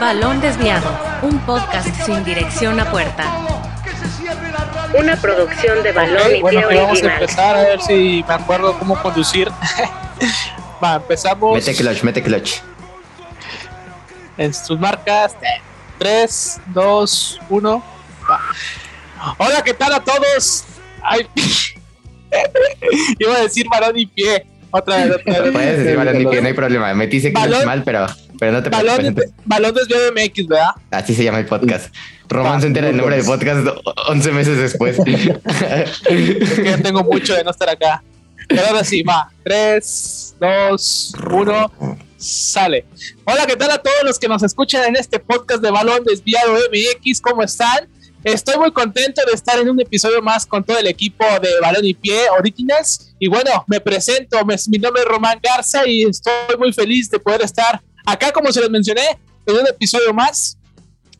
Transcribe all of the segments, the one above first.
Balón Desviado, un podcast sin dirección a puerta. Una producción de Balón Ok, y bueno, Pie pues vamos a Original. empezar a ver si me acuerdo cómo conducir. Va, empezamos Mete clutch, mete clutch. en sus marcas. 3, 2, 1. Hola, ¿qué tal a todos? Ay, iba a decir balón y pie. Otra vez, otra vez. Puedes decir balón y pie, no hay problema. Metiste clutch mal, pero, pero no te Balón, preocupes. balón desviado MX, ¿verdad? Así se llama el podcast. Román se entera del nombre del podcast 11 meses después. Es que ya tengo mucho de no estar acá. Pero ahora sí, va. 3, 2, 1, sale. Hola, ¿qué tal a todos los que nos escuchan en este podcast de Balón Desviado MX? ¿Cómo están? Estoy muy contento de estar en un episodio más con todo el equipo de Balón y Pie Originals. Y bueno, me presento, mi nombre es Román Garza y estoy muy feliz de poder estar acá, como se los mencioné, en un episodio más.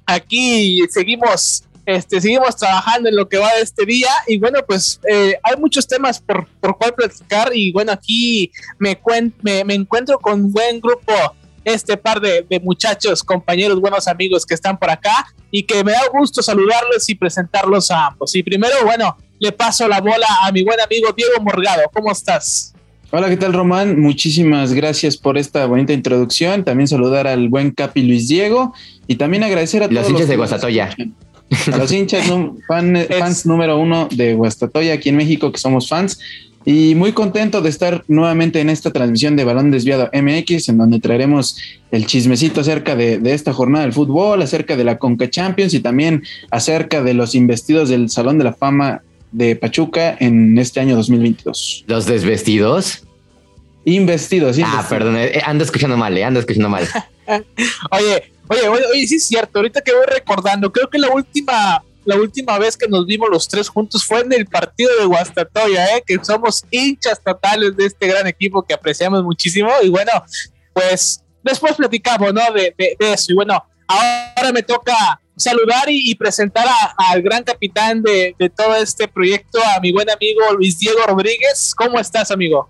Aquí seguimos este, seguimos trabajando en lo que va de este día y bueno, pues eh, hay muchos temas por, por cual platicar y bueno, aquí me, cuen- me, me encuentro con un buen grupo, este par de, de muchachos, compañeros, buenos amigos que están por acá y que me da gusto saludarlos y presentarlos a ambos. Y primero, bueno, le paso la bola a mi buen amigo Diego Morgado. ¿Cómo estás? Hola, ¿qué tal Román? Muchísimas gracias por esta bonita introducción. También saludar al buen Capi Luis Diego y también agradecer a Los todos hinchas los de Guastatoya. A los hinchas, fan- fans número uno de Guastatoya aquí en México, que somos fans. Y muy contento de estar nuevamente en esta transmisión de Balón Desviado MX, en donde traeremos el chismecito acerca de, de esta jornada del fútbol, acerca de la Conca Champions y también acerca de los investidos del Salón de la Fama de Pachuca en este año 2022. Los desvestidos. Investidos, Ah, perdón, eh, ando escuchando mal, eh, ando escuchando mal. Oye, oye, oye, oye, sí es cierto, ahorita que voy recordando, creo que la última, la última vez que nos vimos los tres juntos fue en el partido de Guastatoya, ¿eh? que somos hinchas totales de este gran equipo que apreciamos muchísimo. Y bueno, pues después platicamos, ¿no? De, de- de eso. Y bueno, ahora me toca saludar y, y presentar a- al gran capitán de, de todo este proyecto, a mi buen amigo Luis Diego Rodríguez. ¿Cómo estás, amigo?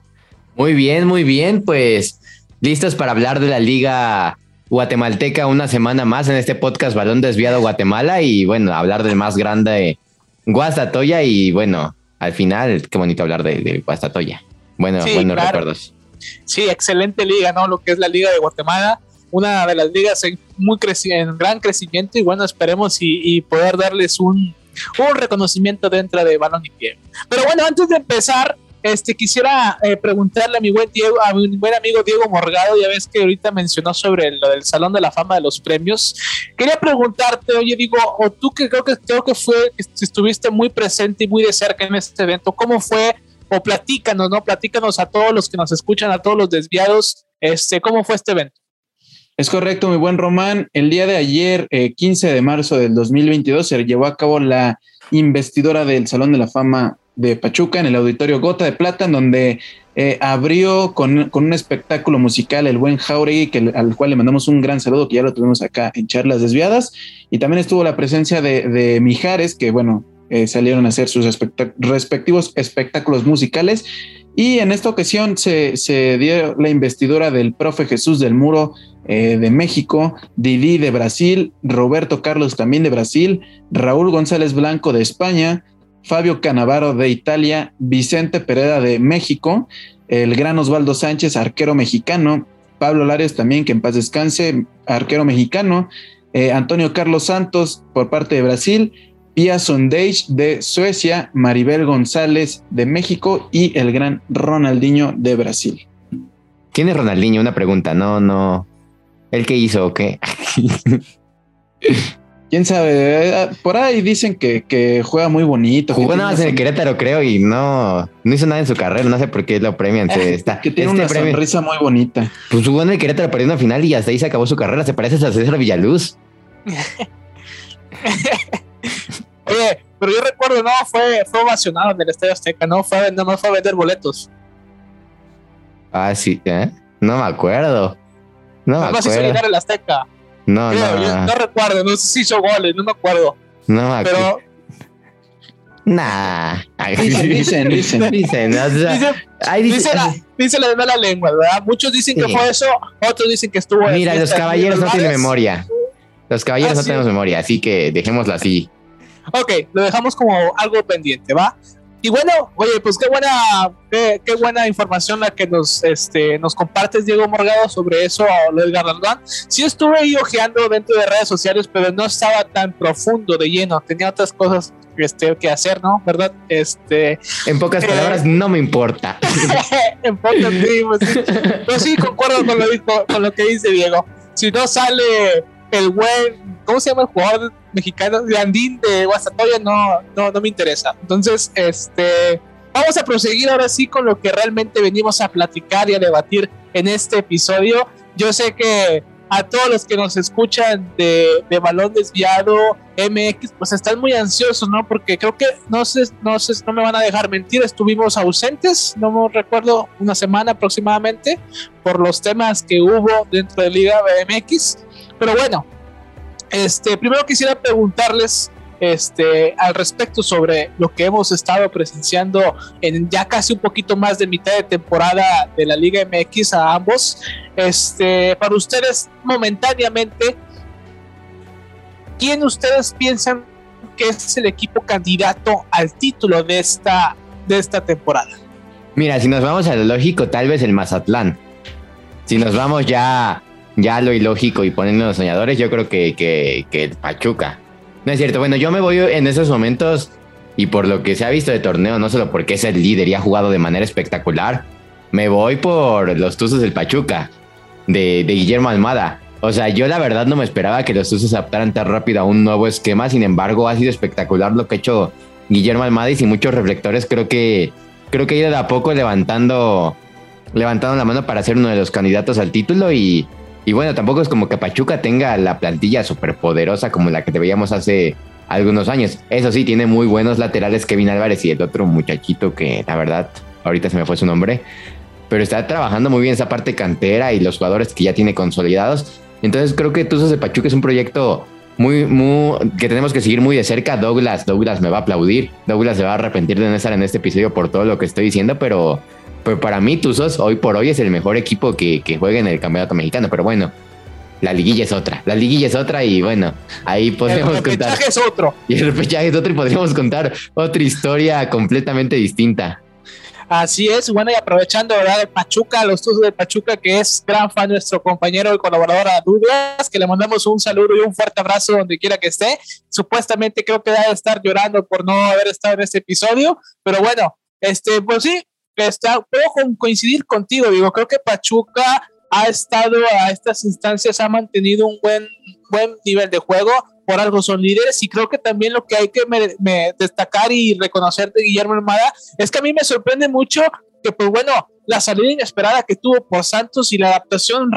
Muy bien, muy bien, pues listos para hablar de la liga guatemalteca una semana más en este podcast Balón Desviado Guatemala y bueno, hablar del más grande Guastatoya y bueno, al final, qué bonito hablar de, de Guastatoya. Bueno, Sí, buenos claro. recuerdos. Sí, excelente liga, ¿no? Lo que es la Liga de Guatemala, una de las ligas en, muy en gran crecimiento y bueno, esperemos y, poder darles un, un reconocimiento dentro de Balón y Pie. Pero bueno, antes de empezar, este, quisiera eh, preguntarle a mi buen Diego, a mi buen amigo Diego Morgado, ya ves que ahorita mencionó sobre lo del Salón de la Fama de los Premios. Quería preguntarte, oye, digo, o tú que creo que creo que fue, estuviste muy presente y muy de cerca en este evento, ¿cómo fue? O platícanos, ¿no? Platícanos a todos los que nos escuchan, a todos los desviados, este, ¿cómo fue este evento? Es correcto, mi buen Román. El día de ayer, eh, 15 de marzo del 2022, se llevó a cabo la investidura del Salón de la Fama de Pachuca en el Auditorio Gota de Plata, en donde eh, abrió con, con un espectáculo musical el buen Jauregui, que, al cual le mandamos un gran saludo, que ya lo tuvimos acá en Charlas Desviadas. Y también estuvo la presencia de, de Mijares, que bueno, eh, salieron a hacer sus respectivos espectáculos musicales. Y en esta ocasión se, dio la investidura del profe Jesús del Muro eh, de México, Didi de Brasil, Roberto Carlos también de Brasil, Raúl González Blanco de España, Fabio Canavaro de Italia, Vicente Pereda de México, el gran Osvaldo Sánchez, arquero mexicano, Pablo Larios también, que en paz descanse, arquero mexicano, eh, Antonio Carlos Santos por parte de Brasil, Pia Sondage de Suecia, Maribel González de México y el gran Ronaldinho de Brasil. ¿Quién es Ronaldinho? Una pregunta, no, no. ¿El qué hizo o qué? Quién sabe, Eh, por ahí dicen que, que juega muy bonito. Jugó tiene nada más en el Querétaro, creo, y no, no hizo nada en su carrera, no sé por qué lo premian. se está, que tiene este una premio- sonrisa muy bonita. Pues jugó en el Querétaro, perdió una final y hasta ahí se acabó su carrera. Se parece a César Villaluz. Oye, pero yo recuerdo, no, fue, fue ovacionado en el Estadio Azteca, no fue, no más fue a vender boletos. Ah, sí, ¿eh? No me acuerdo. No me Nada hizo acuerdo. llenar el Azteca. No, Creo, no, yo no recuerdo, no sé si hizo goles, no me acuerdo. no me acuerdo. Pero Nah. Dicen, dicen, dicen. Dicen, o sea, dice, ay, dice- dice, la, dice la de mala lengua, ¿verdad? Muchos dicen que Sí. fue eso, otros dicen que estuvo. Mira, los caballeros no tienen memoria. Los caballeros no tenemos memoria, así que dejémoslo así. Ok, lo dejamos como algo pendiente, ¿va? Y bueno, oye, pues qué buena, qué, buena información la que nos, este, nos compartes, Diego Morgado, sobre eso, lo del galardón. Sí estuve ahí ojeando dentro de redes sociales, pero no estaba tan profundo de lleno, tenía otras cosas este, que hacer, ¿no? ¿Verdad? Este, en pocas eh, palabras, no me importa. en pocas, sí, pues sí. Pero sí, concuerdo con lo, con lo que dice Diego. Si no sale el buen, ¿cómo se llama el jugador mexicano? De Andín de Guastatoya, no, no, no me interesa. Entonces, este, vamos a proseguir ahora sí con lo que realmente venimos a platicar y a debatir en este episodio. Yo sé que a todos los que nos escuchan de, de, balón desviado MX, pues están muy ansiosos, ¿no? Porque creo que no sé, no sé, no me van a dejar mentir, estuvimos ausentes, no me recuerdo, una semana aproximadamente, por los temas que hubo dentro de Liga MX. Pero bueno, este, primero quisiera preguntarles este, al respecto sobre lo que hemos estado presenciando en ya casi un poquito más de mitad de temporada de la Liga MX a ambos. Este, para ustedes, momentáneamente, ¿quién ustedes piensan que es el equipo candidato al título de esta, de esta temporada? Mira, si nos vamos a lo lógico, tal vez el Mazatlán. Si nos vamos ya ya lo ilógico y poniendo los soñadores, yo creo que, que, Pachuca. No es cierto, bueno, yo me voy en esos momentos y por lo que se ha visto de torneo, no solo porque es el líder y ha jugado de manera espectacular, me voy por los Tuzos del Pachuca, de, de Guillermo Almada. O sea, yo la verdad no me esperaba que los Tuzos adaptaran tan rápido a un nuevo esquema, sin embargo ha sido espectacular lo que ha hecho Guillermo Almada y sin muchos reflectores creo que creo que ha ido de a poco levantando levantando la mano para ser uno de los candidatos al título y, y bueno, tampoco es como que Pachuca tenga la plantilla súper poderosa como la que te veíamos hace algunos años. Eso sí, tiene muy buenos laterales Kevin Álvarez y el otro muchachito que la verdad, ahorita se me fue su nombre. Pero está trabajando muy bien esa parte cantera y los jugadores que ya tiene consolidados. Entonces creo que Tuzos de Pachuca es un proyecto muy, muy, que tenemos que seguir muy de cerca. Douglas, Douglas me va a aplaudir. Douglas se va a arrepentir de no estar en este episodio por todo lo que estoy diciendo, pero pero para mí, Tuzos hoy por hoy es el mejor equipo que, que juega en el campeonato mexicano. Pero bueno, la liguilla es otra. La liguilla es otra y bueno, ahí podemos contar. El repechaje es otro. Y el repechaje es otro y podríamos contar otra historia completamente distinta. Así es, bueno, y aprovechando, ¿verdad? De Pachuca, los Tuzos de Pachuca, que es gran fan nuestro compañero y colaborador a Douglas, que le mandamos un saludo y un fuerte abrazo donde quiera que esté. Supuestamente creo que debe estar llorando por no haber estado en este episodio, pero bueno, este, pues sí, está, puedo coincidir contigo, digo, creo que Pachuca ha estado a estas instancias, ha mantenido un buen, buen nivel de juego, por algo son líderes y creo que también lo que hay que destacar y reconocer de Guillermo Armada es que a mí me sorprende mucho que pues bueno, la salida inesperada que tuvo por Santos y la adaptación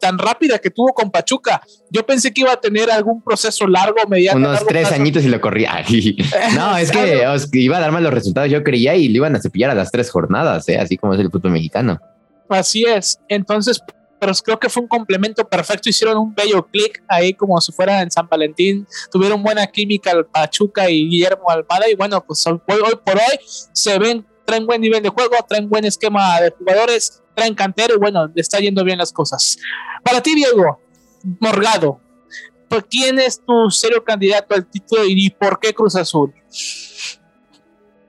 tan rápida que tuvo con Pachuca. Yo pensé que iba a tener algún proceso largo, mediano. Unos tres añitos y lo corría. no, es que iba a dar mal los resultados, yo creía, y le iban a cepillar a las tres jornadas, ¿eh? así como es el fútbol mexicano. Así es. Entonces, pero creo que fue un complemento perfecto. Hicieron un bello clic ahí, como si fuera en San Valentín. Tuvieron buena química Pachuca y Guillermo Almada. Y bueno, pues hoy, hoy por hoy se ven traen buen nivel de juego, traen buen esquema de jugadores, traen cantero y bueno, le está yendo bien las cosas. Para ti, Diego, Morgado, ¿quién es tu serio candidato al título y por qué Cruz Azul?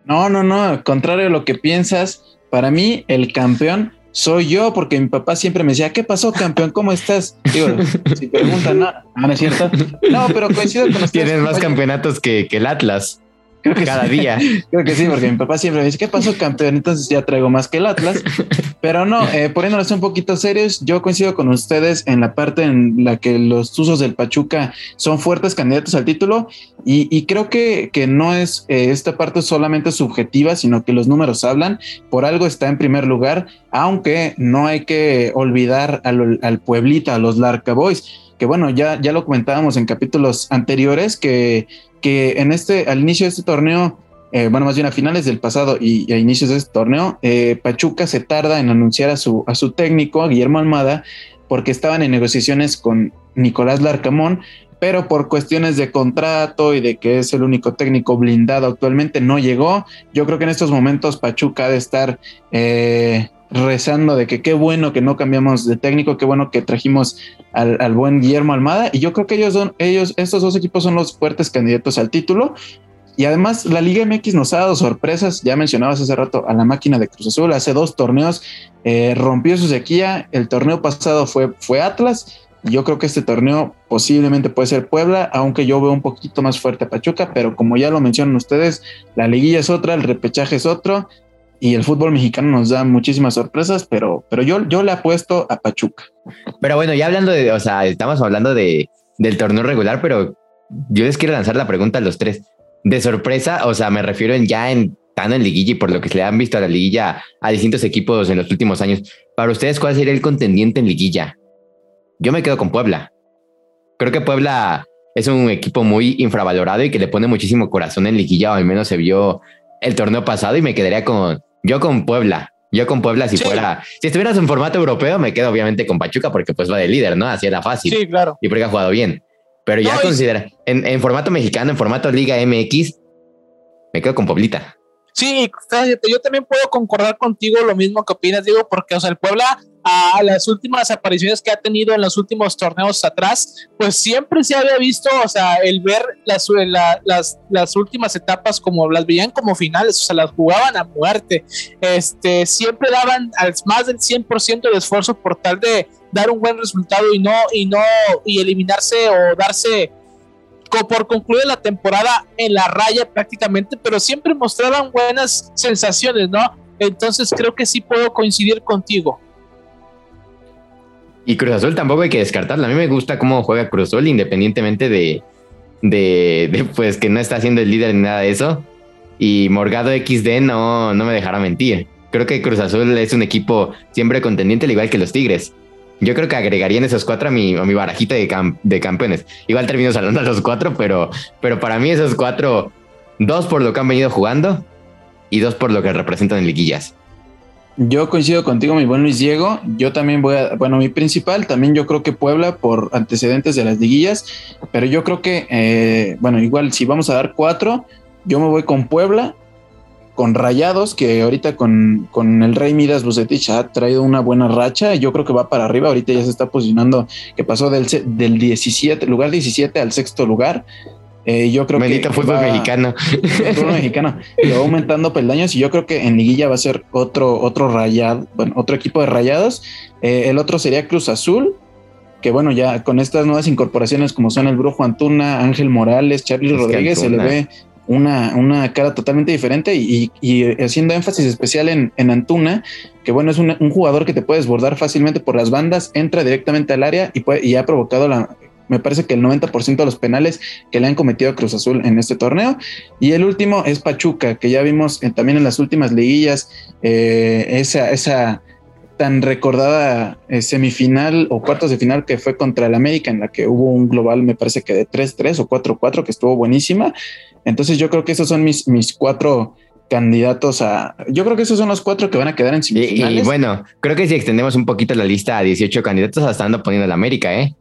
No, no, no, al contrario a lo que piensas, para mí el campeón soy yo, porque mi papá siempre me decía, ¿qué pasó, campeón? ¿Cómo estás? Digo, si preguntan, no, no, es cierto. No, pero coincido con ustedes. Tienes más campeonatos que, que el Atlas. Creo que cada día. Creo que sí, porque mi papá siempre me dice, ¿qué pasó, campeón? Entonces ya traigo más que el Atlas. Pero no, eh, poniéndonos un poquito serios, yo coincido con ustedes en la parte en la que los Tuzos del Pachuca son fuertes candidatos al título y, creo que, que no es eh, esta parte solamente subjetiva, sino que los números hablan. Por algo está en primer lugar, aunque no hay que olvidar al, al Pueblita, a los Larca Boys que bueno, ya, ya lo comentábamos en capítulos anteriores, que que en este, al inicio de este torneo, eh, bueno, más bien a finales del pasado y, a inicios de este torneo, eh, Pachuca se tarda en anunciar a su, a su técnico, a Guillermo Almada, porque estaban en negociaciones con Nicolás Larcamón, pero por cuestiones de contrato y de que es el único técnico blindado actualmente no llegó. Yo creo que en estos momentos Pachuca ha de estar eh, rezando de que qué bueno que no cambiamos de técnico, qué bueno que trajimos al, buen Guillermo Almada. Y yo creo que ellos son, ellos, estos dos equipos son los fuertes candidatos al título. Y además la Liga MX nos ha dado sorpresas, ya mencionabas hace rato a la máquina de Cruz Azul, hace dos torneos eh, rompió su sequía, el torneo pasado fue, fue Atlas, yo creo que este torneo posiblemente puede ser Puebla, aunque yo veo un poquito más fuerte a Pachuca, pero como ya lo mencionan ustedes, la liguilla es otra, el repechaje es otro, y el fútbol mexicano nos da muchísimas sorpresas, pero, pero yo, yo le apuesto a Pachuca. Pero bueno, ya hablando de, o sea, estamos hablando de, del torneo regular, pero yo les quiero lanzar la pregunta a los tres. De sorpresa, o sea, me refiero en ya en tan en liguilla y por lo que se le han visto a la liguilla a distintos equipos en los últimos años. Para ustedes, ¿cuál sería el contendiente en liguilla? Yo me quedo con Puebla. Creo que Puebla es un equipo muy infravalorado y que le pone muchísimo corazón en liguilla, o al menos se vio el torneo pasado y me quedaría con, yo con Puebla. Yo con Puebla, si fuera, si estuvieras en formato europeo, me quedo obviamente con Pachuca porque pues va de líder, ¿no? Así era fácil. Sí, claro. Y porque ha jugado bien. Pero ya considera, en, en, formato mexicano, en formato Liga MX, me quedo con Poblita. Sí, yo también puedo concordar contigo lo mismo que opinas, digo, porque, o sea, el Puebla a las últimas apariciones que ha tenido en los últimos torneos atrás, pues siempre se había visto, o sea, el ver las, las, las últimas etapas como las veían como finales, o sea, las jugaban a muerte, este, siempre daban al más del 100% de esfuerzo por tal de dar un buen resultado y no, y no, y eliminarse o darse por concluir la temporada en la raya prácticamente, pero siempre mostraban buenas sensaciones, ¿no? Entonces creo que sí puedo coincidir contigo. Y Cruz Azul tampoco hay que descartarla. A mí me gusta cómo juega Cruz Azul, independientemente de, de, pues que no está siendo el líder ni nada de eso. Y Morgado XD no, no me dejará mentir. Creo que Cruz Azul es un equipo siempre contendiente, al igual que los Tigres. Yo creo que agregarían esos cuatro a mi, a mi barajita de, de campeones. Igual termino salando a los cuatro, pero, pero para mí esos cuatro, dos por lo que han venido jugando y dos por lo que representan en liguillas. Yo coincido contigo, mi buen Luis Diego. Yo también voy a, bueno, mi principal, también yo creo que Puebla por antecedentes de las liguillas, pero yo creo que, eh, bueno, igual si vamos a dar cuatro, yo me voy con Puebla, con Rayados, que ahorita con, con el Rey Midas Bucetich ha traído una buena racha. Yo creo que va para arriba. Ahorita ya se está posicionando, que pasó del, del 17, lugar 17 al sexto lugar. Eh, yo creo que. fútbol mexicano. Fútbol mexicano. Y va aumentando peldaños y yo creo que en Liguilla va a ser otro, otro rayado, bueno, otro equipo de rayados. Eh, el otro sería Cruz Azul, que bueno, ya con estas nuevas incorporaciones como son el Brujo Antuna, Ángel Morales, Charlie Rodríguez, se le ve una, una cara totalmente diferente y, haciendo énfasis especial en, en Antuna, que bueno, es un, jugador que te puede desbordar fácilmente por las bandas, entra directamente al área y, puede, y ha provocado la, me parece que el 90% de los penales que le han cometido a Cruz Azul en este torneo. Y el último es Pachuca, que ya vimos también en las últimas liguillas eh, esa, esa tan recordada eh, semifinal o cuartos de final que fue contra el América, en la que hubo un global, me parece que de 3-3 o 4-4, que estuvo buenísima. Entonces yo creo que esos son mis, mis cuatro candidatos a. Yo creo que esos son los cuatro que van a quedar en semifinales. Y, bueno, creo que si extendemos un poquito la lista a 18 candidatos, hasta ando poniendo el América, ¿eh?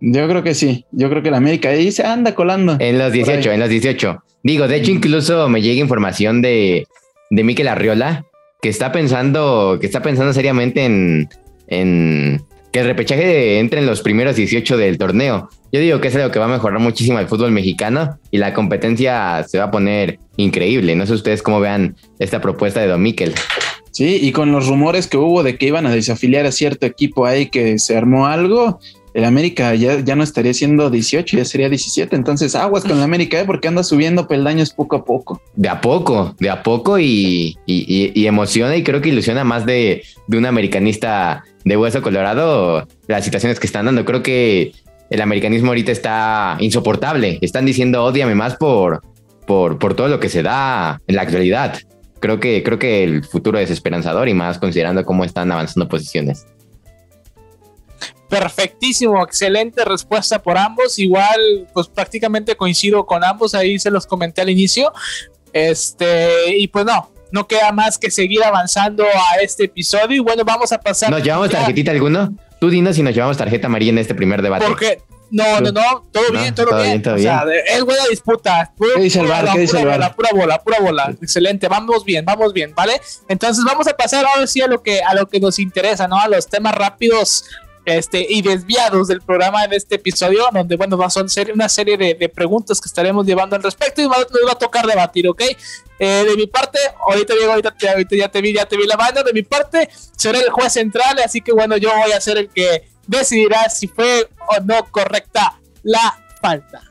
Yo creo que sí. Yo creo que la América ahí se anda colando. En los 18, en los 18. Digo, de hecho, incluso me llega información de, de Miquel Arriola que está pensando, que está pensando seriamente en, en que el repechaje entre en los primeros 18 del torneo. Yo digo que es algo que va a mejorar muchísimo el fútbol mexicano y la competencia se va a poner increíble. No sé ustedes cómo vean esta propuesta de Don Miquel. Sí, y con los rumores que hubo de que iban a desafiliar a cierto equipo ahí que se armó algo, el América ya, ya no estaría siendo 18, ya sería 17. Entonces, aguas con el América, ¿eh? porque anda subiendo peldaños poco a poco. De a poco, de a poco y, y, emociona y creo que ilusiona más de, de un americanista de hueso colorado las situaciones que están dando. Creo que el americanismo ahorita está insoportable. Están diciendo odiame más por, por, por todo lo que se da en la actualidad. Creo que, creo que el futuro es esperanzador y más considerando cómo están avanzando posiciones. Perfectísimo, excelente respuesta por ambos. Igual, pues prácticamente coincido con ambos, ahí se los comenté al inicio. Este, y pues no, no queda más que seguir avanzando a este episodio. Y bueno, vamos a pasar. ¿Nos llevamos tarjetita alguno? Tú dinos si nos llevamos tarjeta amarilla en este primer debate. Porque No, no, no, todo bien, todo, bien. o sea, es buena disputa. ¿Qué dice el bar? ¿Qué dice el bar? Pura bola, pura bola. Excelente, vamos bien, vamos bien, ¿vale? Entonces vamos a pasar ahora sí a lo que, a lo que nos interesa, ¿no? A los temas rápidos este, y desviados del programa en este episodio, donde, bueno, va a ser una serie de, preguntas que estaremos llevando al respecto y nos va a tocar debatir, ¿ok? Eh, de mi parte, ahorita Diego, ahorita, ya te vi, ya te vi la mano, de mi parte, seré el juez central, así que bueno, yo voy a ser el que decidirá si fue o no correcta la falta.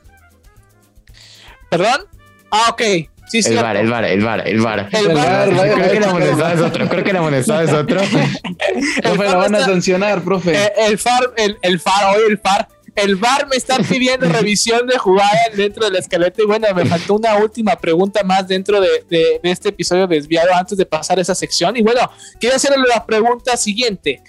¿Perdón? Ah, ok. Sí, el bar, el bar, el bar, el bar. El bar, creo que la amonestado es otro, creo que la amonestado es otro. lo van a sancionar, profe. Eh, el, FAR, el, el FAR, hoy el FAR el VAR me está pidiendo revisión de jugada dentro del esqueleto. Y bueno, me faltó una última pregunta más dentro de, de, este episodio desviado antes de pasar esa sección. Y bueno, quiero hacerle la pregunta siguiente.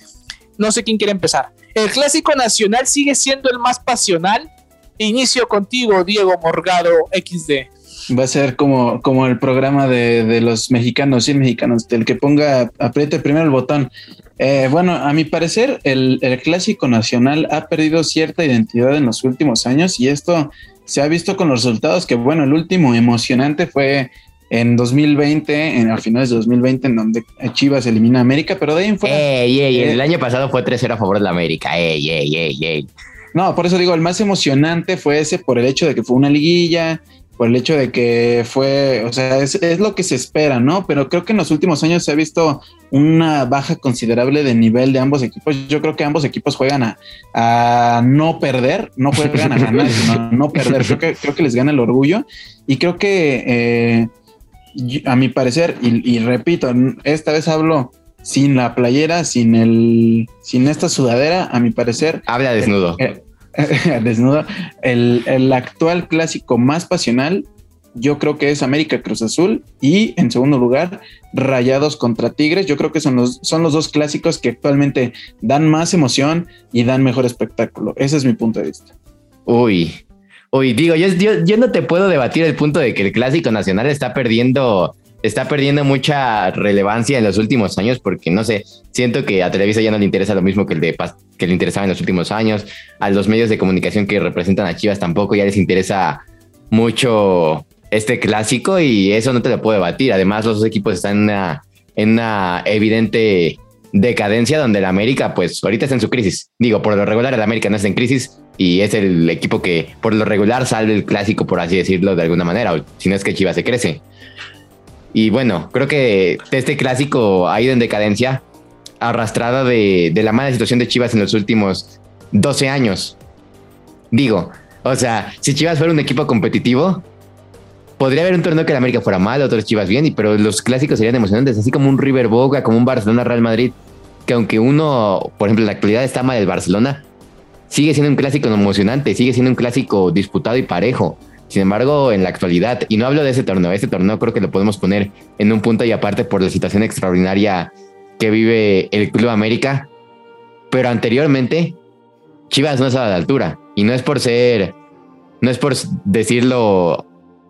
No sé quién quiere empezar. ¿El clásico nacional sigue siendo el más pasional? Inicio contigo, Diego Morgado XD. Va a ser como, como el programa de, de los mexicanos y mexicanos, del que ponga, apriete primero el botón. Eh, bueno, a mi parecer, el, el, clásico nacional ha perdido cierta identidad en los últimos años y esto se ha visto con los resultados que, bueno, el último emocionante fue en 2020, en, a finales de 2020, en donde Chivas elimina a América, pero de ahí en fuera. Ey, ey, el eh, año pasado fue 3-0 a favor de la América. Ey, ey, ey, ey. No, por eso digo, el más emocionante fue ese por el hecho de que fue una liguilla, por el hecho de que fue, o sea, es, es, lo que se espera, ¿no? Pero creo que en los últimos años se ha visto una baja considerable de nivel de ambos equipos. Yo creo que ambos equipos juegan a, a no perder, no juegan a ganar, sino no perder. Creo que, creo que les gana el orgullo y creo que, eh, a mi parecer, y, y, repito, esta vez hablo sin la playera, sin el, sin esta sudadera, a mi parecer. Habla desnudo. Eh, desnudo. El, el, actual clásico más pasional, yo creo que es América Cruz Azul y en segundo lugar, Rayados contra Tigres. Yo creo que son los, son los dos clásicos que actualmente dan más emoción y dan mejor espectáculo. Ese es mi punto de vista. Uy, uy, digo, yo, yo, yo no te puedo debatir el punto de que el clásico nacional está perdiendo está perdiendo mucha relevancia en los últimos años porque no sé, siento que a Televisa ya no le interesa lo mismo que el de que le interesaba en los últimos años, a los medios de comunicación que representan a Chivas tampoco ya les interesa mucho este clásico y eso no te lo puedo debatir. Además, los dos equipos están en una, en una evidente decadencia donde el América, pues ahorita está en su crisis. Digo, por lo regular el América no está en crisis y es el equipo que por lo regular sale el clásico, por así decirlo, de alguna manera, o si no es que Chivas se crece. Y bueno, creo que este clásico ha ido en decadencia, arrastrada de, la mala situación de Chivas en los últimos 12 años. Digo, o sea, si Chivas fuera un equipo competitivo, podría haber un torneo que la América fuera mal, otros Chivas bien, pero los clásicos serían emocionantes, así como un River Boca, como un Barcelona Real Madrid, que aunque uno, por ejemplo, en la actualidad está mal el Barcelona, sigue siendo un clásico emocionante, sigue siendo un clásico disputado y parejo. Sin embargo, en la actualidad, y no hablo de ese torneo, ese torneo creo que lo podemos poner en un punto y aparte por la situación extraordinaria que vive el Club América, pero anteriormente Chivas no estaba a la altura y no es por ser, no es por decirlo,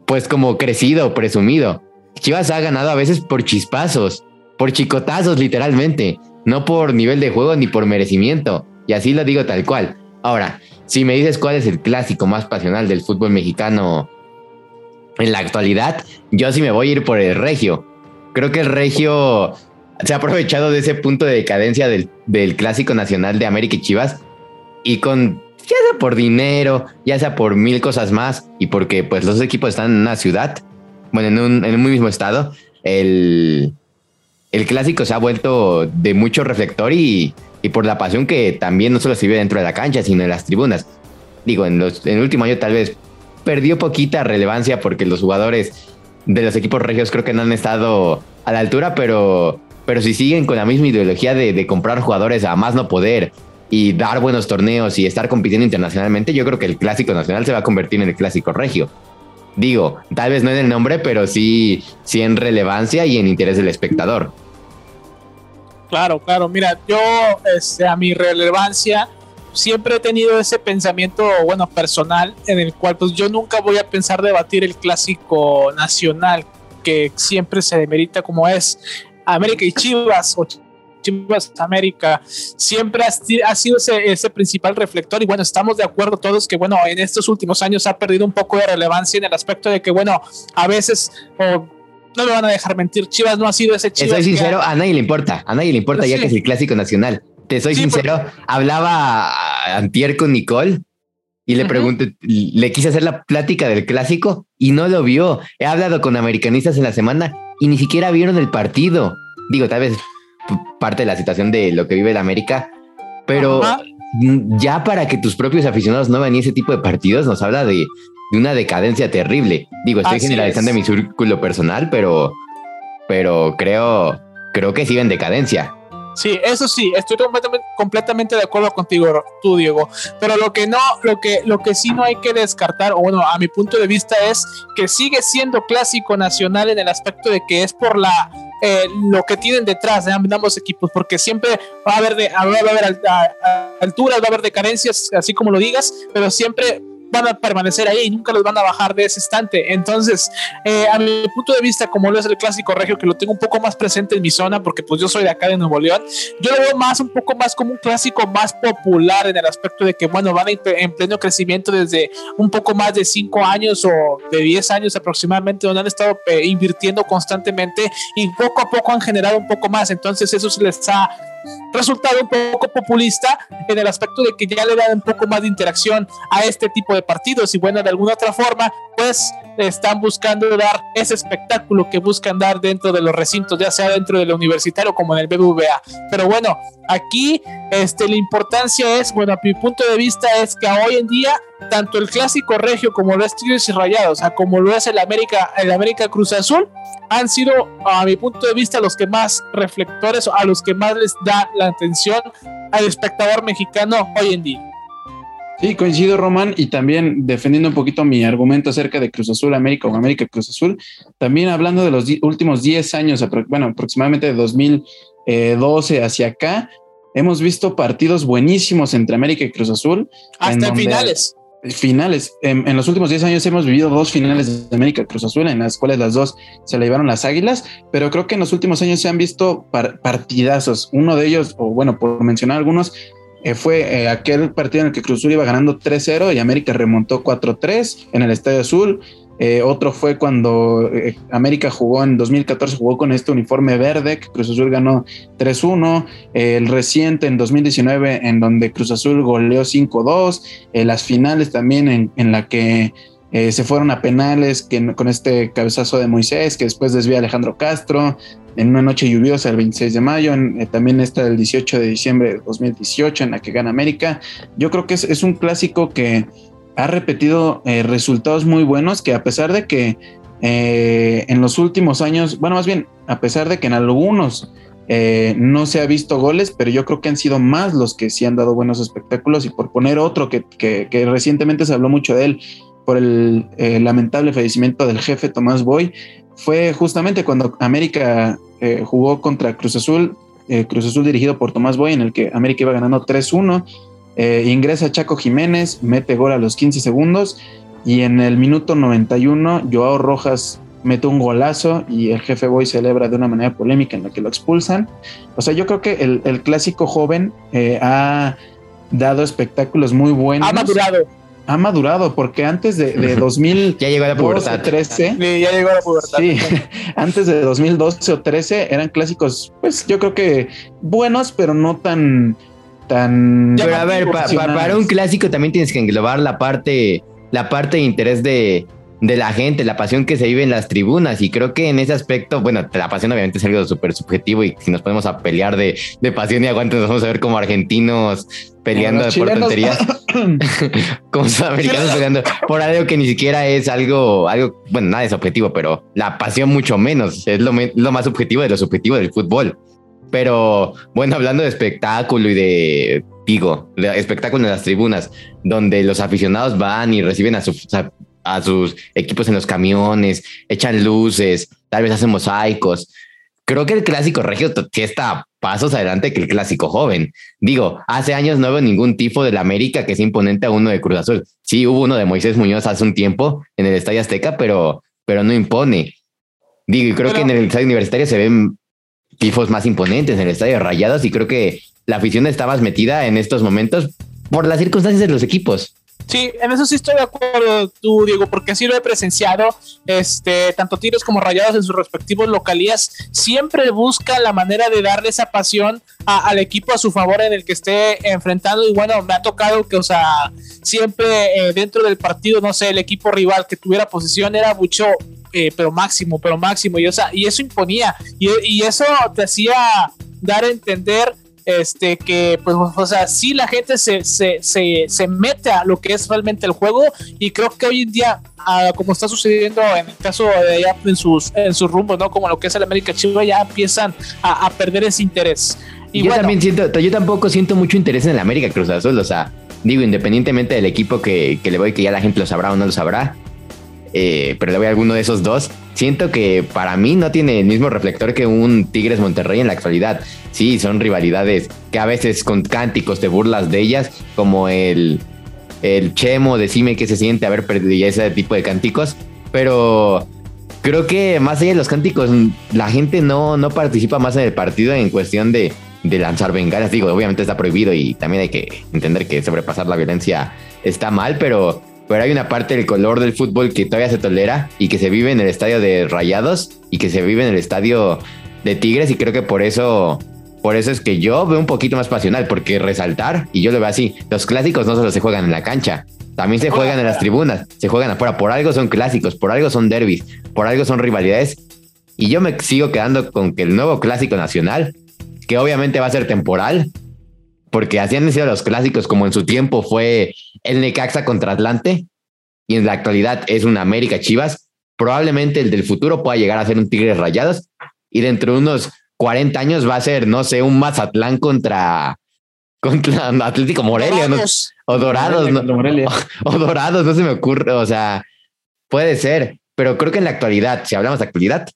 pues como crecido, presumido. Chivas ha ganado a veces por chispazos, por chicotazos literalmente, no por nivel de juego ni por merecimiento, y así lo digo tal cual. Ahora, si me dices cuál es el clásico más pasional del fútbol mexicano en la actualidad, yo sí me voy a ir por el Regio. Creo que el Regio se ha aprovechado de ese punto de decadencia del, clásico nacional de América y Chivas y con ya sea por dinero, ya sea por mil cosas más y porque pues los equipos están en una ciudad, bueno, en un, en un mismo estado, el, el clásico se ha vuelto de mucho reflector y y por la pasión que también no solo se vive dentro de la cancha, sino en las tribunas. Digo, en, los, en el último año tal vez perdió poquita relevancia porque los jugadores de los equipos regios creo que no han estado a la altura, pero, pero si siguen con la misma ideología de, comprar jugadores a más no poder y dar buenos torneos y estar compitiendo internacionalmente, yo creo que el clásico nacional se va a convertir en el clásico regio. Digo, tal vez no en el nombre, pero sí, sí en relevancia y en interés del espectador. Claro, claro. Mira, yo, este, a mi relevancia, siempre he tenido ese pensamiento, bueno, personal, en el cual pues yo nunca voy a pensar debatir el clásico nacional, que siempre se demerita como es América y Chivas, o Chivas América siempre ha, sido ese, principal reflector y bueno, estamos de acuerdo todos que bueno, en estos últimos años ha perdido un poco de relevancia en el aspecto de que bueno, a veces no me van a dejar mentir, Chivas no ha sido ese Chivas. Soy sincero, a nadie le importa, a nadie le importa ya que es el clásico nacional. Te soy sincero, hablaba antier con Nicole y le pregunté, le quise hacer la plática del clásico y no lo vio. He hablado con americanistas en la semana y ni siquiera vieron el partido. Digo, tal vez parte de la situación de lo que vive la América, pero ya para que tus propios aficionados no vean ese tipo de partidos nos habla de, una decadencia terrible. Digo, estoy generalizando mi círculo personal, pero, pero creo, creo que sigue en decadencia. Sí, eso sí, estoy completamente, de acuerdo contigo, tú, Diego. Pero lo que no, lo que, lo que sí no hay que descartar, o bueno, a mi punto de vista, es que sigue siendo clásico nacional en el aspecto de que es por la eh, lo que tienen detrás de ambos equipos, porque siempre va a haber de, va a haber alturas, va a haber de carencias, así como lo digas, pero siempre van a permanecer ahí y nunca los van a bajar de ese estante. Entonces, eh, a mi punto de vista, como lo es el clásico regio, que lo tengo un poco más presente en mi zona, porque pues yo soy de acá de Nuevo León, yo lo veo más, un poco más como un clásico más popular en el aspecto de que, bueno, van en pleno crecimiento desde un poco más de 5 años o de 10 años aproximadamente, donde han estado eh, invirtiendo constantemente y poco a poco han generado un poco más. Entonces, eso se les ha resultado un poco populista en el aspecto de que ya le dan un poco más de interacción a este tipo de partidos y bueno, de alguna otra forma, pues están buscando dar ese espectáculo que buscan dar dentro de los recintos, ya sea dentro del universitario como en el BBVA. Pero bueno, aquí este, la importancia es, bueno, a mi punto de vista es que hoy en día, tanto el clásico regio como los Tigres y Rayados, como lo es el América, el América Cruz Azul, han sido, a mi punto de vista, los que más reflectores, a los que más les da la atención al espectador mexicano hoy en día. Sí, coincido, Román, y también defendiendo un poquito mi argumento acerca de Cruz Azul América o América Cruz Azul, también hablando de los últimos 10 años, bueno, aproximadamente de 2012 hacia acá, hemos visto partidos buenísimos entre América y Cruz Azul. Hasta en finales. Finales. En, los últimos 10 años hemos vivido dos finales de América Cruz Azul, en las cuales las dos se le llevaron las águilas, pero creo que en los últimos años se han visto partidazos. Uno de ellos, o bueno, por mencionar algunos, eh, fue eh, aquel partido en el que Cruz Azul iba ganando 3-0 y América remontó 4-3 en el Estadio Azul. Eh, otro fue cuando América jugó en 2014, jugó con este uniforme verde, que Cruz Azul ganó 3-1. el reciente en 2019, en donde Cruz Azul goleó 5-2. las finales también en, en la que eh, se fueron a penales que, con este cabezazo de Moisés, que después desvía Alejandro Castro, en una noche lluviosa el 26 de mayo, eh, también está el 18 de diciembre de 2018, en la que gana América. Yo creo que es, un clásico que ha repetido eh, resultados muy buenos, que a pesar de que en los últimos años, bueno, más bien, a pesar de que en algunos no se ha visto goles, pero yo creo que han sido más los que sí han dado buenos espectáculos. Y por poner otro que, recientemente se habló mucho de él, por el lamentable fallecimiento del jefe Tomás Boy, fue justamente cuando América eh, jugó contra Cruz Azul, eh, Cruz Azul dirigido por Tomás Boy, en el que América iba ganando 3-1. Eh, ingresa Chaco Jiménez, mete gol a los 15 segundos y en el minuto 91 Joao Rojas mete un golazo y el jefe Boy celebra de una manera polémica en la que lo expulsan. O sea, yo creo que el, el clásico joven ha dado espectáculos muy buenos. Ha madurado ha madurado, porque antes de, de 2000 ya llegó a la pubertad. 13, sí, ya llegó a la pubertad. Sí, antes de 2012 o 13 eran clásicos, pues yo creo que buenos, pero no tan tan. Pero a ver, para un clásico también tienes que englobar la parte, la parte de interés de, de la gente, la pasión que se vive en las tribunas. Y creo que en ese aspecto, bueno, la pasión obviamente es algo súper subjetivo y si nos ponemos a pelear de, de pasión y aguante, nos vamos a ver como argentinos peleando por tonterías, como americanos peleando por algo que ni siquiera es algo, algo, bueno, nada es objetivo, pero la pasión mucho menos, es lo, lo más objetivo de lo subjetivo del fútbol. Pero bueno, hablando de espectáculo y de, digo, de espectáculo en las tribunas, donde los aficionados van y reciben a, sus a sus equipos en los camiones, echan luces, tal vez hacen mosaicos. Creo que el clásico regio sí está pasos adelante que el clásico joven. Digo, hace años no veo ningún tifo del América que sea imponente a uno de Cruz Azul. Sí, hubo uno de Moisés Muñoz hace un tiempo en el Estadio Azteca, pero, pero no impone. Digo, y creo que en el Estadio Universitario se ven tifos más imponentes en el estadio Rayados y creo que la afición está más metida en estos momentos por las circunstancias de los equipos. Sí, en eso sí estoy de acuerdo tú, Diego, porque así lo he presenciado. Este, tanto tiros como rayados en sus respectivos localías siempre buscan la manera de darle esa pasión al equipo a su favor en el que esté enfrentando. Y bueno, me ha tocado que, o sea, siempre eh, dentro del partido, no sé, el equipo rival que tuviera posición era mucho, eh, pero máximo, pero máximo. Y, o sea, y eso imponía, y, y eso te hacía dar a entender este, que, pues, o sea, sí la gente se, se, se, se, mete a lo que es realmente el juego y creo que hoy en día, ah, como está sucediendo en el caso de allá en sus, en sus rumbos, ¿no? Como lo que es el América Chiva, ya empiezan a, a perder ese interés. Y yo también siento, yo tampoco siento mucho interés en el América Cruz Azul, o sea, digo, independientemente del equipo que, que le voy, que ya la gente lo sabrá o no lo sabrá, eh, pero le voy a alguno de esos dos. Siento que para mí no tiene el mismo reflector que un Tigres Monterrey en la actualidad. Sí, son rivalidades que a veces con cánticos te burlas de ellas, como el, el Chemo, decime qué se siente haber perdido ese tipo de cánticos. Pero creo que más allá de los cánticos, la gente no, no participa más en el partido en cuestión de, de lanzar bengalas. Digo, obviamente está prohibido y también hay que entender que sobrepasar la violencia está mal, pero pero hay una parte del color del fútbol que todavía se tolera y que se vive en el estadio de Rayados y que se vive en el estadio de Tigres y creo que por eso por eso es que yo veo un poquito más pasional porque resaltar y yo lo veo así, los clásicos no solo se juegan en la cancha, también se juegan en las tribunas, se juegan afuera, por algo son clásicos, por algo son derbis, por algo son rivalidades y yo me sigo quedando con que el nuevo clásico nacional, que obviamente va a ser temporal, porque así han sido los clásicos, como en su tiempo fue el Necaxa contra Atlante, y en la actualidad es un América Chivas. Probablemente el del futuro pueda llegar a ser un Tigres Rayados, y dentro de unos 40 años va a ser, no sé, un Mazatlán contra, contra Atlético Morelia, o Dorados, no, o, Dorados, no se me ocurre, o sea, puede ser, pero creo que en la actualidad, si hablamos de actualidad,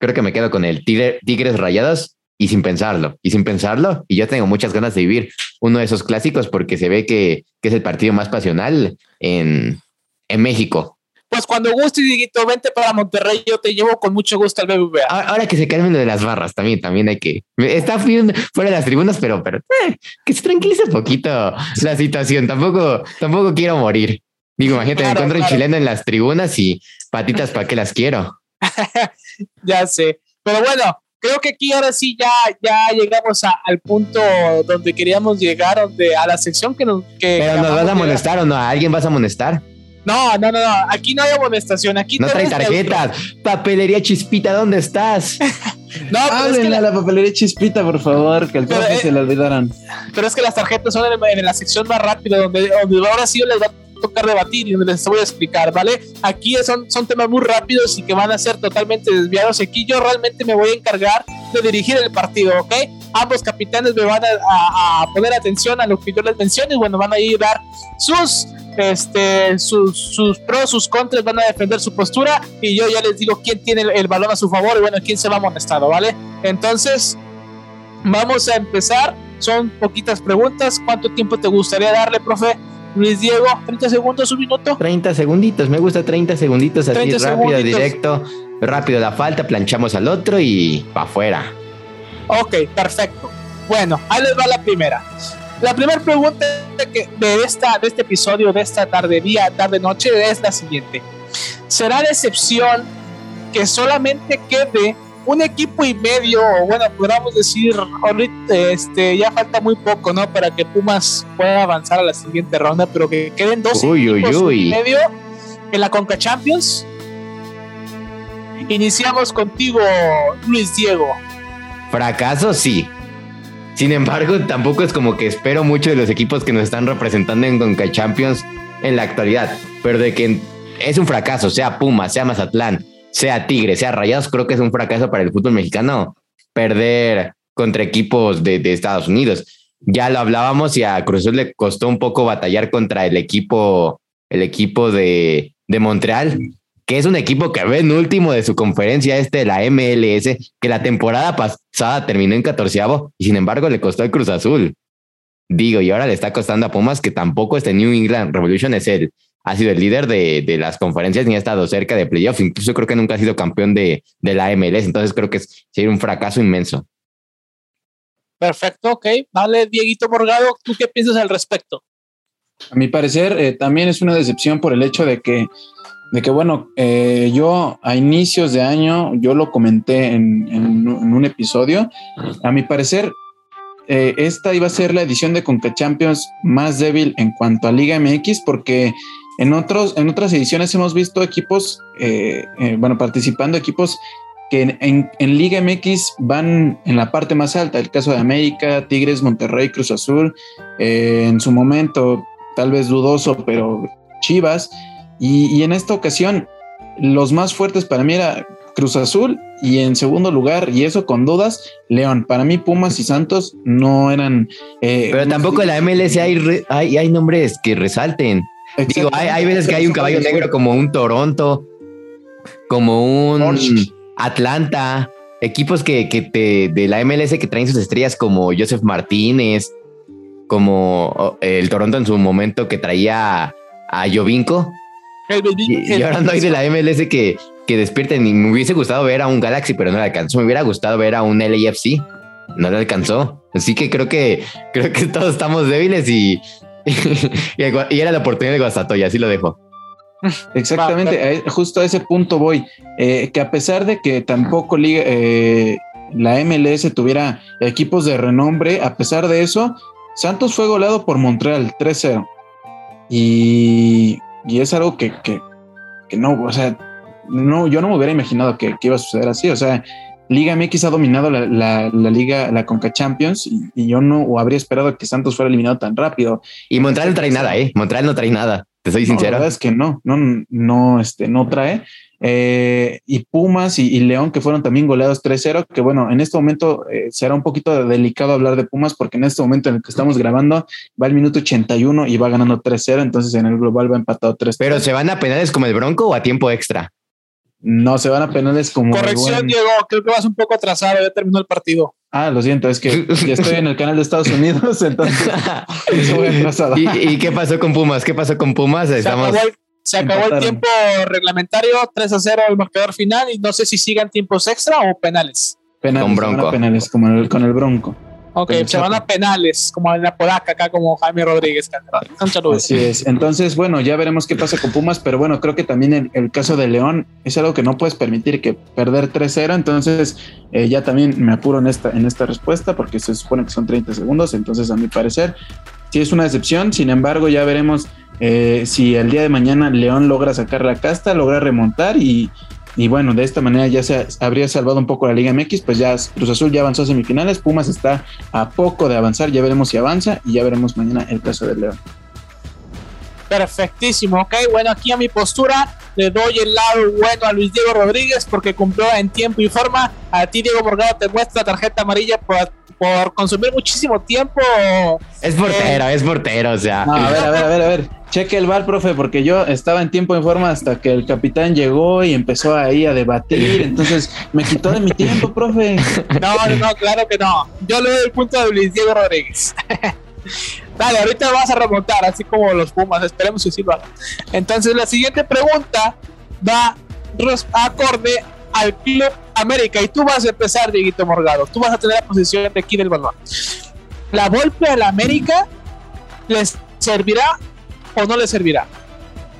creo que me quedo con el Tigres Rayados y sin pensarlo, y sin pensarlo, y yo tengo muchas ganas de vivir uno de esos clásicos porque se ve que, que es el partido más pasional en, en México. Pues cuando guste, Diguito, vente para Monterrey, yo te llevo con mucho gusto al BBVA. Ahora que se calmen lo de las barras, también, también hay que. Está fuera de las tribunas, pero, pero eh, que se tranquilice un poquito la situación. Tampoco, tampoco quiero morir. Digo, imagínate, me encuentro un chileno en las tribunas y patitas, ¿para qué las quiero? ya sé. Pero bueno, creo que aquí ahora sí ya, ya llegamos al punto donde queríamos llegar, donde a la sección que nos... Que Pero nos vas a molestar o no, ¿a alguien vas a molestar? No, no, no, no, aquí no hay amonestación, aquí no trae tarjetas. Papelería Chispita, ¿dónde estás? no, pero es que la... la... papelería Chispita, por favor, que al profe eh, se la olvidaran. Pero es que las tarjetas son en, la sección más rápida, donde, donde ahora sí les va tocar debatir y donde les voy a explicar, ¿vale? Aquí son, son temas muy rápidos y que van a ser totalmente desviados. Aquí yo realmente me voy a encargar de dirigir el partido, ¿ok? Ambos capitanes me van a, poner atención a lo que yo les menciono y bueno, van a ir a dar sus este, sus, sus, pros, sus contras, van a defender su postura y yo ya les digo quién tiene el, balón a su favor y bueno, quién se va amonestado, ¿vale? Entonces, vamos a empezar. Son poquitas preguntas. ¿Cuánto tiempo te gustaría darle, profe? Luis Diego, 30 segundos, un minuto. 30 segunditos, me gusta 30 segunditos así rápido, directo, rápido la falta, planchamos al otro y para afuera. Ok, perfecto. Bueno, ahí les va la primera. La primera pregunta de, esta, de este episodio, de esta tarde, día, tarde, noche, es la siguiente. ¿Será de excepción que solamente quede un equipo y medio, bueno, podríamos decir, este, ya falta muy poco, ¿no? Para que Pumas pueda avanzar a la siguiente ronda, pero que queden dos equipos y medio en la Conca Champions. Iniciamos contigo, Luis Diego. Fracaso, sí. Sin embargo, tampoco es como que espero mucho de los equipos que nos están representando en Conca Champions en la actualidad, pero de que es un fracaso, sea Pumas, sea Mazatlán, sea Tigre, sea Rayados, creo que es un fracaso para el fútbol mexicano perder contra equipos de, Estados Unidos. Ya lo hablábamos y a Cruz le costó un poco batallar contra el equipo, el equipo de, de Montreal, que es un equipo que ve en último de su conferencia este de la MLS, que la temporada pasada terminó en catorceavo y sin embargo le costó el Cruz Azul. Digo, y ahora le está costando a Pumas que tampoco este New England Revolution es el ha sido el líder de, de, las conferencias ni ha estado cerca de playoff. Incluso creo que nunca ha sido campeón de, de la MLS. Entonces creo que sería un fracaso inmenso. Perfecto, ok. Vale, Dieguito Morgado, ¿tú qué piensas al respecto? A mi parecer, eh, también es una decepción por el hecho de que, de que bueno, eh, yo a inicios de año, yo lo comenté en, en, un episodio, a mi parecer, eh, esta iba a ser la edición de Conca Champions más débil en cuanto a Liga MX, porque en, otros, en otras ediciones hemos visto equipos, bueno, participando equipos que en, en, Liga MX van en la parte más alta, el caso de América, Tigres, Monterrey, Cruz Azul, eh, en su momento tal vez dudoso, pero Chivas, y, y, en esta ocasión los más fuertes para mí era Cruz Azul y en segundo lugar, y eso con dudas, León. Para mí Pumas y Santos no eran... Eh, pero tampoco en la MLS hay, hay, hay nombres que resalten. Digo, hay, hay veces que hay un caballo negro como un Toronto, como un... Orange Atlanta, equipos que, que te, de la MLS que traen sus estrellas como Joseph Martínez, como el Toronto en su momento que traía a Jovinko. Y, y, ahora no hay de la MLS que, que despierten. Y me hubiese gustado ver a un Galaxy, pero no le alcanzó. Me hubiera gustado ver a un LAFC. No le alcanzó. Así que creo que creo que todos estamos débiles y, y, era la oportunidad de Guastatoya, así lo dejo. Exactamente, justo a ese punto voy, eh, que a pesar de que tampoco liga, eh, la MLS tuviera equipos de renombre, a pesar de eso, Santos fue goleado por Montreal 3-0. Y, y, es algo que, que, que, no, o sea, no, yo no me hubiera imaginado que, que, iba a suceder así. O sea, Liga MX ha dominado la, la, la liga, la Conca Champions, y, y, yo no habría esperado que Santos fuera eliminado tan rápido. Y Montreal no trae nada, ¿eh? Montreal no trae nada. Te soy sincero. la verdad es que no, no, no, este, no trae. Eh, y Pumas y, y, León, que fueron también goleados 3-0, que bueno, en este momento eh, será un poquito delicado hablar de Pumas porque en este momento en el que estamos grabando va el minuto 81 y va ganando 3-0, entonces en el global va empatado 3 Pero se van a penales como el Bronco o a tiempo extra? No, se van a penales como. Corrección, buen... Diego, creo que vas un poco atrasado, ya terminó el partido. Ah, lo siento, es que ya estoy en el canal de Estados Unidos, entonces ¿Y, ¿Y, qué pasó con Pumas? ¿Qué pasó con Pumas? Se Estamos... acabó, el, se acabó el tiempo reglamentario, 3 a 0 el marcador final, y no sé si sigan tiempos extra o penales. Penales, con Bronco. Penales, como el, con el Bronco. Ok, se van a penales, como en la Podaca, acá como Jaime Rodríguez. Saludo. Así es. Entonces, bueno, ya veremos qué pasa con Pumas, pero bueno, creo que también el, el caso de León es algo que no puedes permitir que perder 3-0. Entonces, eh, ya también me apuro en esta, en esta respuesta porque se supone que son 30 segundos. Entonces, a mi parecer, sí es una decepción. Sin embargo, ya veremos eh, si el día de mañana León logra sacar la casta, logra remontar y, y bueno, de esta manera ya se habría salvado un poco la Liga MX, pues ya Cruz Azul ya avanzó a semifinales, Pumas está a poco de avanzar, ya veremos si avanza y ya veremos mañana el caso de León. Perfectísimo, ok, bueno, aquí a mi postura le doy el lado bueno a Luis Diego Rodríguez porque cumplió en tiempo y forma. A ti, Diego Morgado, te muestra tarjeta amarilla por, por consumir muchísimo tiempo. Es portero, eh, es portero, o sea. No, a ver, a ver, a ver, a ver. Cheque el bar, profe, porque yo estaba en tiempo y forma hasta que el capitán llegó y empezó ahí a debatir. Entonces me quitó de mi tiempo, profe. No, no, claro que no. Yo le doy el punto de Luis Diego Rodríguez. Dale, ahorita vas a remontar, así como los Pumas. Esperemos que sí lo hagan. Entonces, la siguiente pregunta va acorde al Club América. Y tú vas a empezar, Dieguito Morgado. Tú vas a tener la posición de aquí del balón. ¿La golpe a la América les servirá o no le servirá?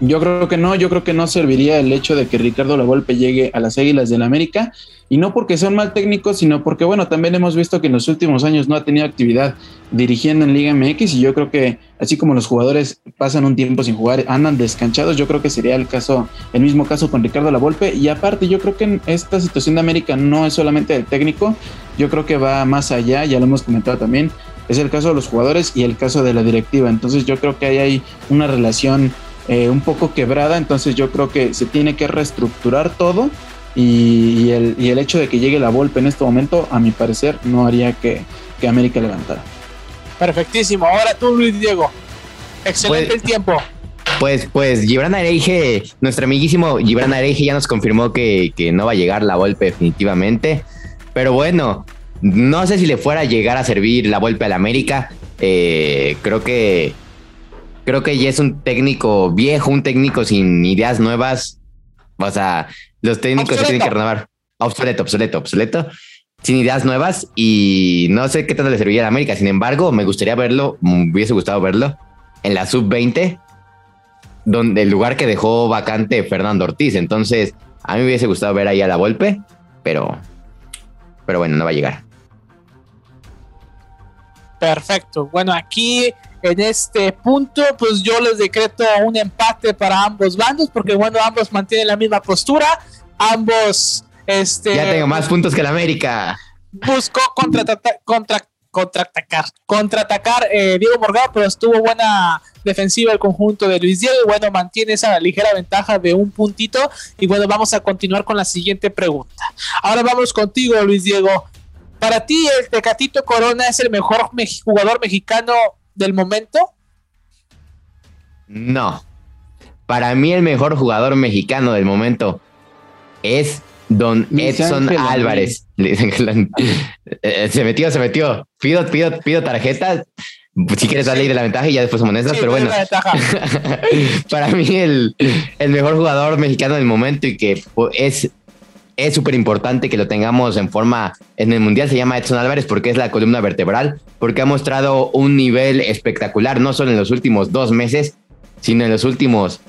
Yo creo que no, yo creo que no serviría el hecho de que Ricardo Lavolpe llegue a las Águilas del América y no porque un mal técnico, sino porque bueno, también hemos visto que en los últimos años no ha tenido actividad dirigiendo en Liga MX y yo creo que así como los jugadores pasan un tiempo sin jugar, andan descanchados, yo creo que sería el caso el mismo caso con Ricardo Lavolpe y aparte yo creo que en esta situación de América no es solamente el técnico, yo creo que va más allá, ya lo hemos comentado también, es el caso de los jugadores y el caso de la directiva, entonces yo creo que ahí hay una relación eh, un poco quebrada, entonces yo creo que se tiene que reestructurar todo y, y, el, y, el, hecho de que llegue la Volpe en este momento, a mi parecer, no haría que, que América levantara. Perfectísimo, ahora tú Luis Diego, excelente pues, el tiempo. Pues, pues Gibran Areje, nuestro amiguísimo Gibran Areje ya nos confirmó que, que no va a llegar la Volpe definitivamente, pero bueno, no sé si le fuera a llegar a servir la Volpe al América, eh, creo que creo que ya es un técnico viejo, un técnico sin ideas nuevas. O sea, los técnicos se tienen que renovar. Obsoleto, obsoleto, obsoleto. Sin ideas nuevas y no sé qué tanto le serviría a América. Sin embargo, me gustaría verlo, me hubiese gustado verlo en la sub-20, donde el lugar que dejó vacante Fernando Ortiz. Entonces, a mí me hubiese gustado ver ahí a la Volpe, pero, pero bueno, no va a llegar. Perfecto. Bueno, aquí en este punto, pues yo les decreto un empate para ambos bandos, porque bueno, ambos mantienen la misma postura, ambos, este... Ya tengo más puntos que la América. Buscó contra, contra, contraatacar, contraatacar eh, Diego Morgado, pero estuvo buena defensiva el conjunto de Luis Diego y bueno, mantiene esa ligera ventaja de un puntito y bueno, vamos a continuar con la siguiente pregunta. Ahora vamos contigo, Luis Diego. Para ti, el Tecatito Corona es el mejor jugador mexicano del momento? No. Para mí, el mejor jugador mexicano del momento es Don Edson Álvarez. Eh, se metió, se metió. Pido, pido, pido tarjeta. Si quieres salir de la ventaja y ya después monedas, pero bueno. para mí, el, el mejor jugador mexicano del momento y que es es súper importante que lo tengamos en forma en el Mundial. Se llama Edson Álvarez porque es la columna vertebral, porque ha mostrado un nivel espectacular, no solo en los últimos dos meses, sino en los últimos,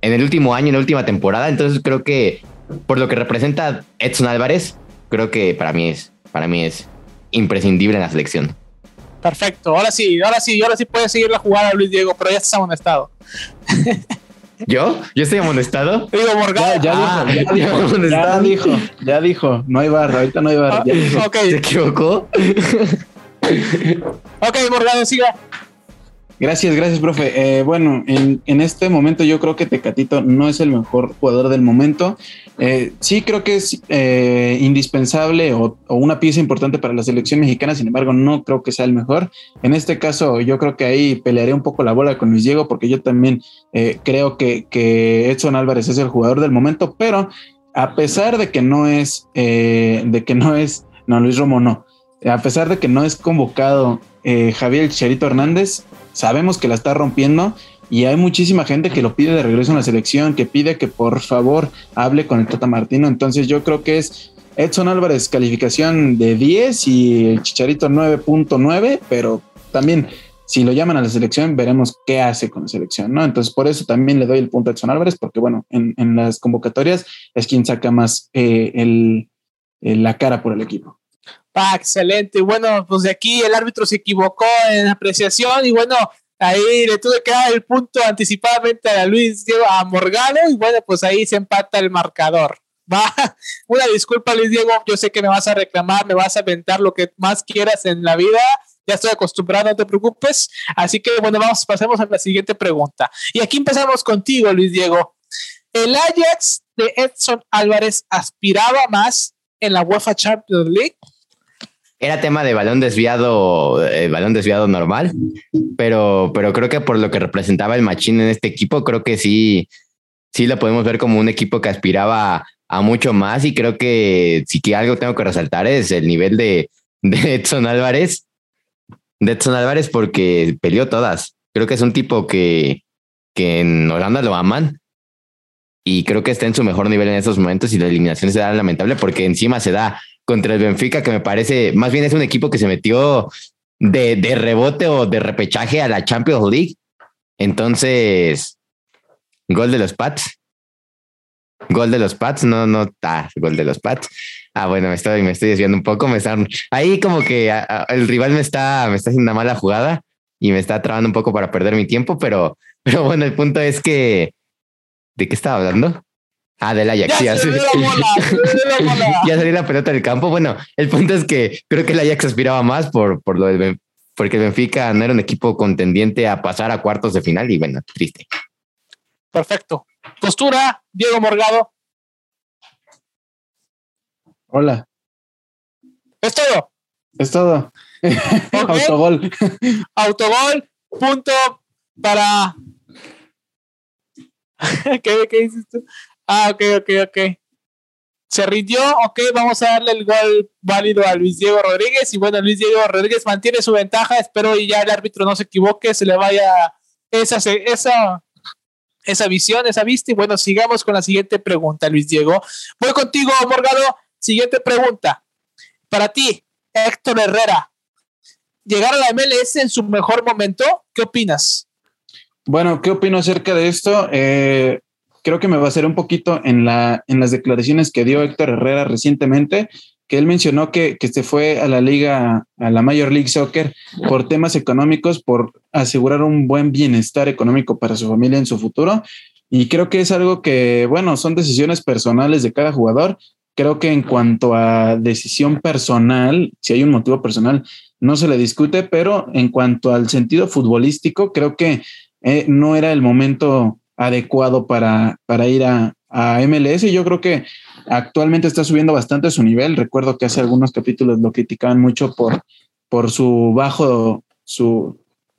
en el último año, en la última temporada. Entonces creo que por lo que representa Edson Álvarez, creo que para mí es, para mí es imprescindible en la selección. Perfecto, ahora sí, ahora sí, ahora sí puede seguir la jugada Luis Diego, pero ya está amonestado. ¿Yo? ¿Yo estoy amonestado? Digo, Morgado. Ya, ah, dijo, ya, dijo, ya, dijo, no hay barra, ahorita no hay barra. Ah, ¿Se equivocó? ok, Morgado, siga. Gracias, gracias, profe. Eh, bueno, en, en, este momento yo creo que Tecatito no es el mejor jugador del momento. Eh, sí creo que es eh, indispensable o, una pieza importante para la selección mexicana, sin embargo no creo que sea el mejor. En este caso yo creo que ahí pelearé un poco la bola con Luis Diego porque yo también creo que, que, Edson Álvarez es el jugador del momento, pero a pesar de que no es, de que no es, no, Luis Romo no, a pesar de que no es convocado Javier Cherito Hernández, sabemos que la está rompiendo y hay muchísima gente que lo pide de regreso en la selección, que pide que por favor hable con el Tata Martino. Entonces yo creo que es Edson Álvarez calificación de 10 y el Chicharito 9.9, pero también si lo llaman a la selección veremos qué hace con la selección, ¿no? Entonces por eso también le doy el punto a Edson Álvarez, porque bueno, en, las convocatorias es quien saca más eh, el, la cara por el equipo. Ah, excelente. Bueno, pues de aquí el árbitro se equivocó en apreciación y bueno, ahí le tuve que dar el punto anticipadamente a Luis Diego a Morgano y bueno, pues ahí se empata el marcador. Va, una disculpa Luis Diego, yo sé que me vas a reclamar, me vas a aventar lo que más quieras en la vida, ya estoy acostumbrado, no te preocupes. Así que bueno, vamos, pasemos a la siguiente pregunta. Y aquí empezamos contigo, Luis Diego. ¿El Ajax de Edson Álvarez aspiraba más en la UEFA Champions League? Era tema de balón desviado, eh, balón desviado normal, pero, pero creo que por lo que representaba el Machín en este equipo, creo que sí, sí lo podemos ver como un equipo que aspiraba a mucho más y creo que si que algo tengo que resaltar es el nivel de, de Edson Álvarez, de Edson Álvarez porque peleó todas. Creo que es un tipo que, que en Holanda lo aman y creo que está en su mejor nivel en estos momentos y la eliminación se da lamentable porque encima se da contra el Benfica, que me parece, más bien es un equipo que se metió de, de rebote o de repechaje a la Champions League. Entonces, gol de los Pats. Gol de los Pats, no, no, ah, gol de los Pats. Ah, bueno, me estoy, me estoy desviando un poco, me están, ahí como que el rival me está, me está haciendo una mala jugada y me está trabando un poco para perder mi tiempo, pero, pero bueno, el punto es que, ¿de qué estaba hablando? Ah, del Ajax. Ya, sí, ya salió la pelota del campo. Bueno, el punto es que creo que el Ajax aspiraba más por, por lo del porque el Benfica no era un equipo contendiente a pasar a cuartos de final y bueno, triste. Perfecto. Postura, Diego Morgado. Hola. Es todo. Es todo. Autogol. Autogol. Punto para. ¿Qué, ¿Qué dices tú? Ah, ok, ok, ok. Se rindió, ok, vamos a darle el gol válido a Luis Diego Rodríguez. Y bueno, Luis Diego Rodríguez mantiene su ventaja. Espero y ya el árbitro no se equivoque, se le vaya esa, esa, esa visión, esa vista. Y bueno, sigamos con la siguiente pregunta, Luis Diego. Voy contigo, Morgado. Siguiente pregunta. Para ti, Héctor Herrera, llegar a la MLS en su mejor momento, ¿qué opinas? Bueno, ¿qué opino acerca de esto? Eh, creo que me hacer un poquito en, la, en las declaraciones que dio Héctor Herrera recientemente, que él mencionó que, que se fue a la liga, a la Major League Soccer por temas económicos, por asegurar un buen bienestar económico para su familia en su futuro. Y creo que es algo que, bueno, son decisiones personales de cada jugador. Creo que en cuanto a decisión personal, si hay un motivo personal, no se le discute, pero en cuanto al sentido futbolístico, creo que eh, no era el momento adecuado para, para ir a, a MLS. Yo creo que actualmente está subiendo bastante su nivel. Recuerdo que hace algunos capítulos lo criticaban mucho por, por su bajo, su,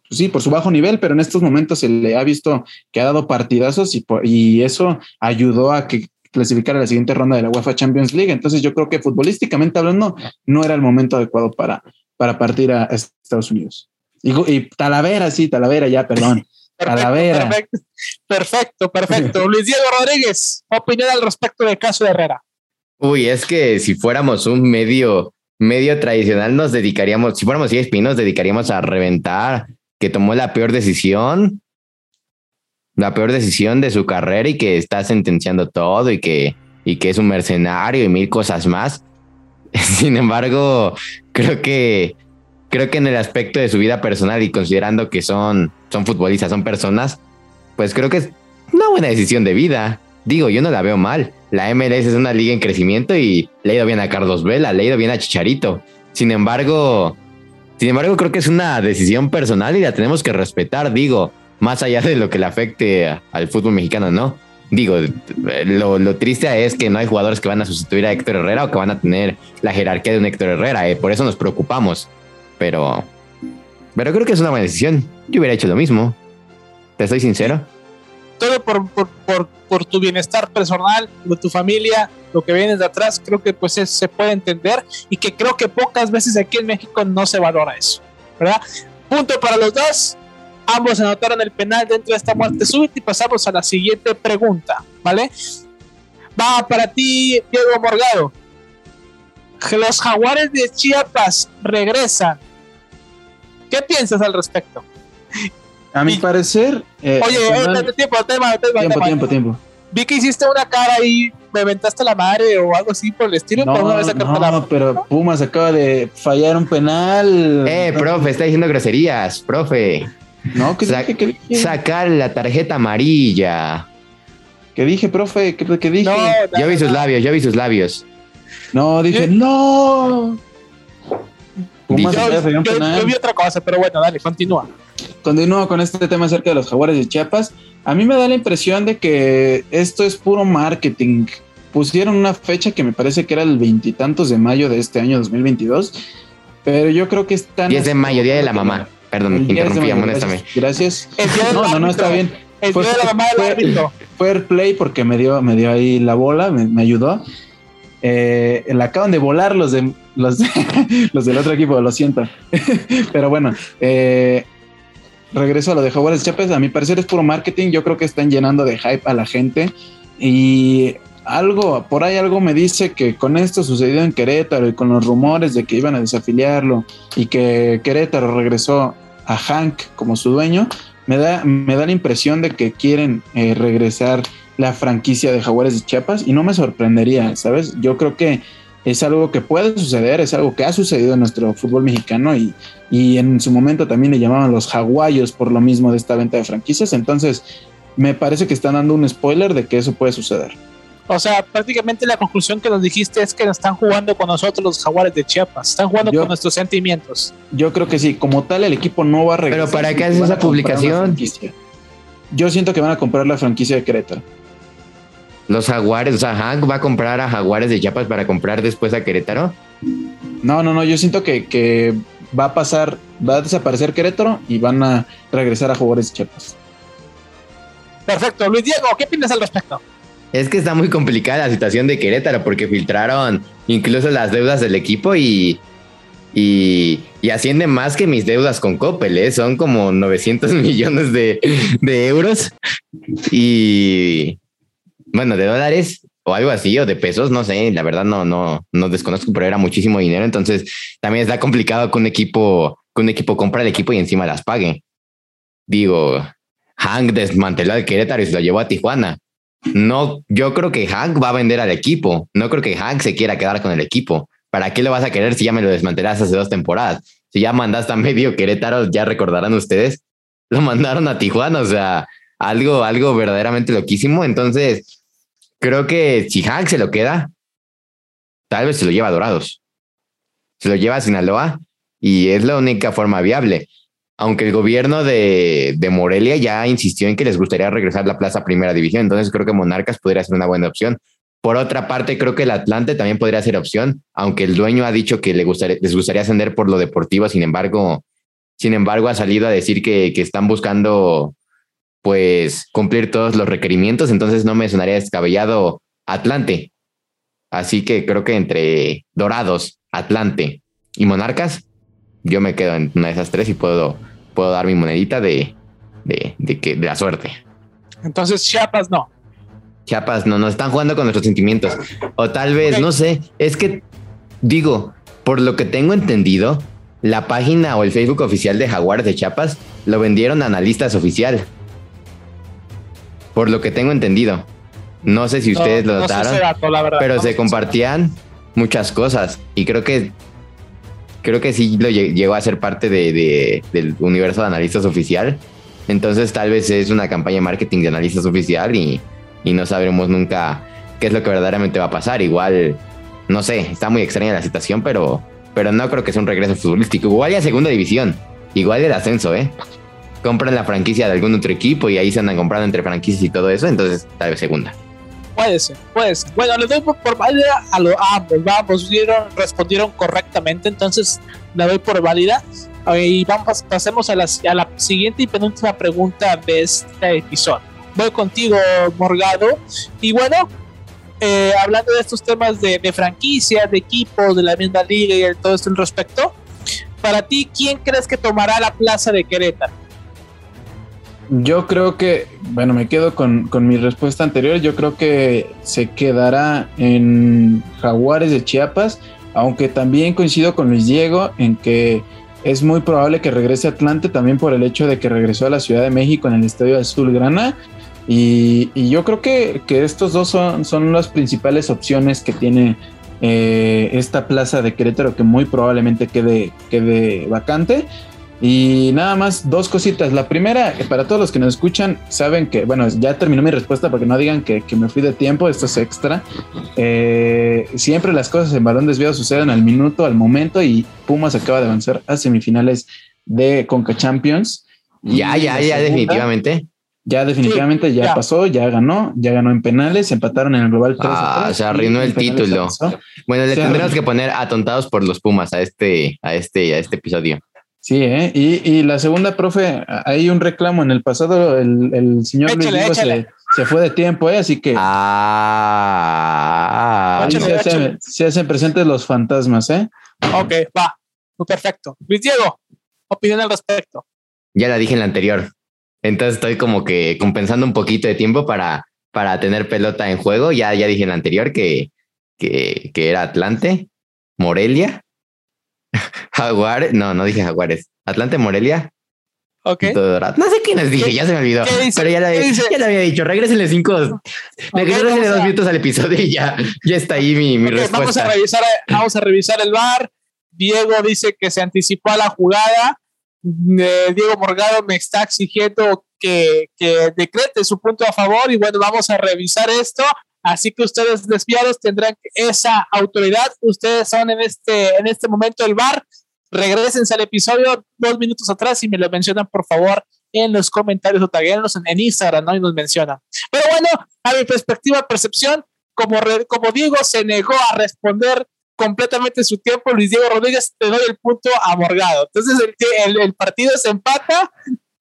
sí, por su bajo nivel, pero en estos momentos se le ha visto que ha dado partidazos y, y eso ayudó a que clasificara a la siguiente ronda de la UEFA Champions League. Entonces yo creo que futbolísticamente hablando no era el momento adecuado para, para partir a Estados Unidos. Y Talavera, sí, Talavera, ya, perdón. Talavera. Perfecto, perfecto, perfecto. Luis Diego Rodríguez, opinión al respecto del caso de Herrera. Uy, es que si fuéramos un medio, medio tradicional, nos dedicaríamos, si fuéramos ESPN, nos dedicaríamos a reventar que tomó la peor decisión, la peor decisión de su carrera y que está sentenciando todo y que, y que es un mercenario y mil cosas más. Sin embargo, creo que creo que en el aspecto de su vida personal y considerando que son, son futbolistas, son personas, pues creo que es una buena decisión de vida. Digo, yo no la veo mal. La MLS es una liga en crecimiento y le ha ido bien a Carlos Vela, le ha ido bien a Chicharito. Sin embargo, sin embargo, creo que es una decisión personal y la tenemos que respetar, digo, más allá de lo que le afecte al fútbol mexicano, ¿no? Digo, lo, triste es que no hay jugadores que van a sustituir a Héctor Herrera o que van a tener la jerarquía de un Héctor Herrera, eh, por eso nos preocupamos. Pero, pero creo que es una buena decisión. Yo hubiera hecho lo mismo. Te soy sincero todo por, por, por, por, tu bienestar personal, tu familia, lo que vienes de atrás, creo que pues se puede entender y que creo que pocas veces aquí en México no se valora eso, ¿verdad? Punto para los dos. Ambos anotaron el penal dentro de esta muerte súbita y pasamos a la siguiente pregunta, ¿vale? Va para ti, Diego Morgado. Los jaguares de Chiapas regresan. ¿Qué piensas al respecto? A mi parecer. Eh, Oye, eh, tiempo, tema, tema, tiempo, tiempo, tiempo. Vi que hiciste una cara y me aventaste la madre o algo así por el estilo. No, no, pero Pumas acaba de fallar un penal. Eh, profe, está diciendo groserías, profe. No, ¿qué, dije, ¿qué dije? Sacar la tarjeta amarilla. ¿Qué dije, profe? ¿Qué, qué dije? No, yo vi sus labios, yo vi sus labios. No, dije, no. Pumas yo, yo, yo vi otra cosa, pero bueno, dale, continúa continúo con este tema acerca de los jaguares de Chiapas. A mí me da la impresión de que esto es puro marketing. Pusieron una fecha que me parece que era el veintitantos de mayo de este año 2022, pero yo creo que están... 10 de mayo, Día de la Mamá. Perdón, interrumpí, amonéstame. Gracias. No, no, no, está bien. Fue, fair play porque me dio, me dio ahí la bola, me, ayudó. Eh, la acaban de volar los de los, los del otro equipo, lo siento. Pero bueno, eh, regreso a lo de Jaguares Chiapas, a mi parecer es puro marketing, yo creo que están llenando de hype a la gente. Y algo, por ahí algo me dice que con esto sucedió en Querétaro y con los rumores de que iban a desafiliarlo y que Querétaro regresó a Hank como su dueño, me da, me da la impresión de que quieren eh, regresar la franquicia de Jaguares de Chiapas y no me sorprendería, ¿sabes? Yo creo que es algo que puede suceder, es algo que ha sucedido en nuestro fútbol mexicano y, y en su momento también le llamaban los jaguayos por lo mismo de esta venta de franquicias. Entonces, me parece que están dando un spoiler de que eso puede suceder. O sea, prácticamente la conclusión que nos dijiste es que nos están jugando con nosotros los jaguares de Chiapas, están jugando con nuestros sentimientos. Yo creo que sí, como tal el equipo no va a regresar. Pero ¿para qué haces esa publicación? Yo siento que van a comprar la franquicia de Querétaro. Los Jaguares, o sea, Hank va a comprar a Jaguares de Chiapas para comprar después a Querétaro. No, no, no, yo siento que, va a pasar, va a desaparecer Querétaro y van a regresar a Jaguares de Chiapas. Perfecto, Luis Diego, ¿qué opinas al respecto? Es que está muy complicada la situación de Querétaro porque filtraron incluso las deudas del equipo y, Y, y asciende más que mis deudas con Coppel, ¿eh? son como 900 millones de, de euros. Y bueno, de dólares o algo así, o de pesos, no sé, la verdad no, no, no desconozco, pero era muchísimo dinero. Entonces también está complicado que un equipo, que un equipo compra el equipo y encima las pague. Digo, Hank desmanteló al Querétaro y se lo llevó a Tijuana. No, yo creo que Hank va a vender al equipo. No creo que Hank se quiera quedar con el equipo. ¿Para qué lo vas a querer si ya me lo desmantelaste hace dos temporadas? Si ya mandaste a medio Querétaro, ya recordarán ustedes, lo mandaron a Tijuana, o sea, algo, algo verdaderamente loquísimo. Entonces, creo que si se lo queda, tal vez se lo lleva a Dorados. Se lo lleva a Sinaloa y es la única forma viable aunque el gobierno de, de, Morelia ya insistió en que les gustaría regresar la plaza a primera división, entonces creo que Monarcas podría ser una buena opción. Por otra parte, creo que el Atlante también podría ser opción, aunque el dueño ha dicho que le gustaría, les gustaría ascender por lo deportivo, sin embargo, sin embargo ha salido a decir que, que están buscando pues cumplir todos los requerimientos, entonces no me sonaría descabellado Atlante. Así que creo que entre Dorados, Atlante y Monarcas, yo me quedo en una de esas tres y puedo puedo dar mi monedita de, de, que, de la suerte. Entonces Chiapas no. Chiapas no, nos están jugando con nuestros sentimientos. O tal vez, no sé, es que digo, por lo que tengo entendido, la página o el Facebook oficial de Jaguares de Chiapas lo vendieron a analistas oficial. Por lo que tengo entendido. No sé si ustedes lo notaron, pero se compartían muchas cosas y creo que creo que sí lo llegó a ser parte de, del universo de analistas oficial. Entonces tal vez es una campaña de marketing de analistas oficial y, y no sabremos nunca qué es lo que verdaderamente va a pasar. Igual, no sé, está muy extraña la situación, pero, pero no creo que sea un regreso futbolístico. Igual ya segunda división, igual el ascenso, ¿eh? Compran la franquicia de algún otro equipo y ahí se andan comprando entre franquicias y todo eso, entonces tal vez segunda. Puede ser, puede ser. Bueno, les doy por, válida a los ambos. Vamos, respondieron correctamente, entonces la doy por válida. Y vamos, pasemos a la, a la siguiente y penúltima pregunta de este episodio. Voy contigo, Morgado. Y bueno, eh, hablando de estos temas de, de franquicia, de equipos, de la misma liga y todo esto en respecto, para ti, ¿quién crees que tomará la plaza de Querétaro? Yo creo que, bueno, me quedo con, mi respuesta anterior. Yo creo que se quedará en Jaguares de Chiapas, aunque también coincido con Luis Diego en que es muy probable que regrese a Atlante también por el hecho de que regresó a la Ciudad de México en el Estadio Azulgrana. Y, y yo creo que, estos dos son, son las principales opciones que tiene eh, esta plaza de Querétaro que muy probablemente quede, quede vacante. Y nada más, dos cositas. La primera, para todos los que nos escuchan, saben que, bueno, ya terminó mi respuesta para que no digan que, me fui de tiempo, esto es extra. Eh, siempre las cosas en balón desviado suceden al minuto, al momento, y Pumas acaba de avanzar a semifinales de Conca Champions. Ya, ya, ya, definitivamente. Ya definitivamente ya, pasó, ya ganó, ya ganó en penales, empataron en el global 3 Ah, se arruinó el título. Bueno, le tendremos que poner atontados por los Pumas a este, a este, a este episodio. Sí, ¿eh? y, la segunda, profe, hay un reclamo en el pasado, el, señor Luis se, fue de tiempo, ¿eh? así que ah, se, hacen, presentes los fantasmas, ¿eh? Ok, va, perfecto. Luis Diego, opinión al respecto. Ya la dije en la anterior, entonces estoy como que compensando un poquito de tiempo para, para tener pelota en juego. Ya, ya dije en la anterior que, que, que era Atlante, Morelia Jaguares, no, no dije Jaguares. Atlante Morelia. Ok. No sé quiénes dije, ya se me olvidó. Pero ya, le, ya le había dicho, regrésenle cinco. regrésenle dos minutos al episodio y ya, ya está ahí mi, mi respuesta. Vamos a, revisar, vamos a revisar el bar. Diego dice que se anticipó a la jugada. Eh, Diego Morgado me está exigiendo que, que decrete su punto a favor y bueno, vamos a revisar esto. Así que ustedes desviados tendrán esa autoridad. Ustedes son en este, en este momento el bar. Regresense al episodio dos minutos atrás y me lo mencionan, por favor, en los comentarios o taguenlos en, en, Instagram, ¿no? Y nos mencionan. Pero bueno, a mi perspectiva, percepción, como, como Diego se negó a responder completamente su tiempo, Luis Diego Rodríguez, te el punto a Morgado. Entonces el, el partido se empata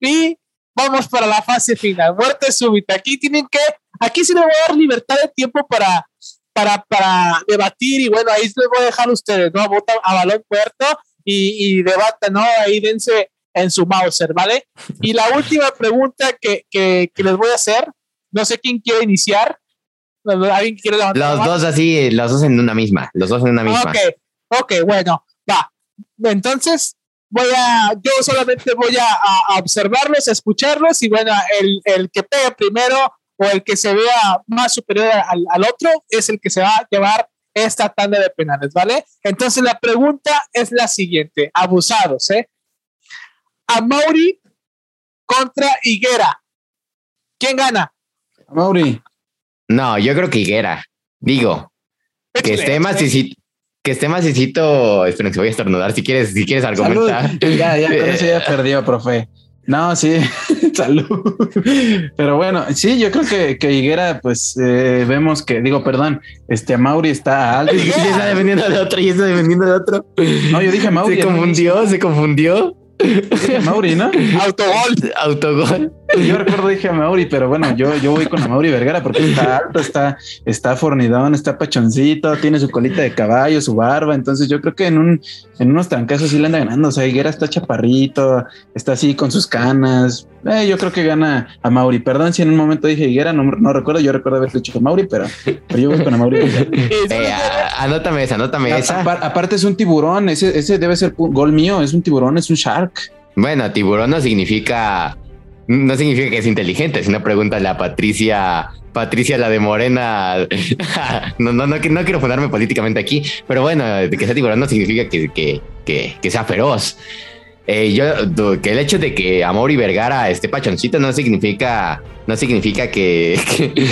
y vamos para la fase final. Muerte súbita. Aquí tienen que, aquí sí les voy a dar libertad de tiempo para, para, para debatir y bueno, ahí les voy a dejar ustedes, ¿no? Votan a balón puerto y, debatan, ¿no? Ahí dense en su Mauser, ¿vale? Y la última pregunta que, que, les voy a hacer, no sé quién quiere iniciar. ¿Alguien quiere Los dos así, los dos en una misma, los dos en una misma. Ok, ok, bueno, va. Entonces, voy a, yo solamente voy a, observarlos, a escucharlos y bueno, el, el, que pegue primero o el que se vea más superior al, al, otro es el que se va a llevar esta tanda de penales, ¿vale? Entonces la pregunta es la siguiente, abusados, ¿eh? A Mauri contra Higuera. ¿Quién gana? A Mauri. No, yo creo que Higuera. Digo, que esté más que esté más esperen que voy a estornudar si quieres, si quieres argumentar. Ya, ya, con eso ya perdió, profe. No, sí, salud. Pero bueno, sí, yo creo que, que Higuera, pues eh, vemos que, digo, perdón, este Mauri está alto. y está dependiendo de otro y está dependiendo de otro. No, yo dije Mauri. Se confundió, se confundió. Mauri, ¿no? Autogol. Autogol. Yo recuerdo dije a Mauri, pero bueno, yo, yo voy con a Mauri Vergara porque está alto, está, está fornidón, está pachoncito, tiene su colita de caballo, su barba. Entonces yo creo que en un, en unos trancazos sí le anda ganando. O sea, Higuera está chaparrito, está así con sus canas. Eh, yo creo que gana a Mauri. Perdón si en un momento dije Higuera, no, no recuerdo, yo recuerdo haber dicho a Mauri, pero, pero yo voy con a Mauri. eh, anótame esa, anótame esa. Aparte es un tiburón, ese, ese debe ser gol mío, es un tiburón, es un shark. Bueno, tiburón no significa no significa que es inteligente, sino pregúntale a Patricia, Patricia la de Morena. no, no, no, no, quiero ponerme políticamente aquí, pero bueno, que sea tiburón no significa que, que, que, sea feroz. Eh, yo, que el hecho de que Amor y Vergara esté pachoncito no significa, no significa que,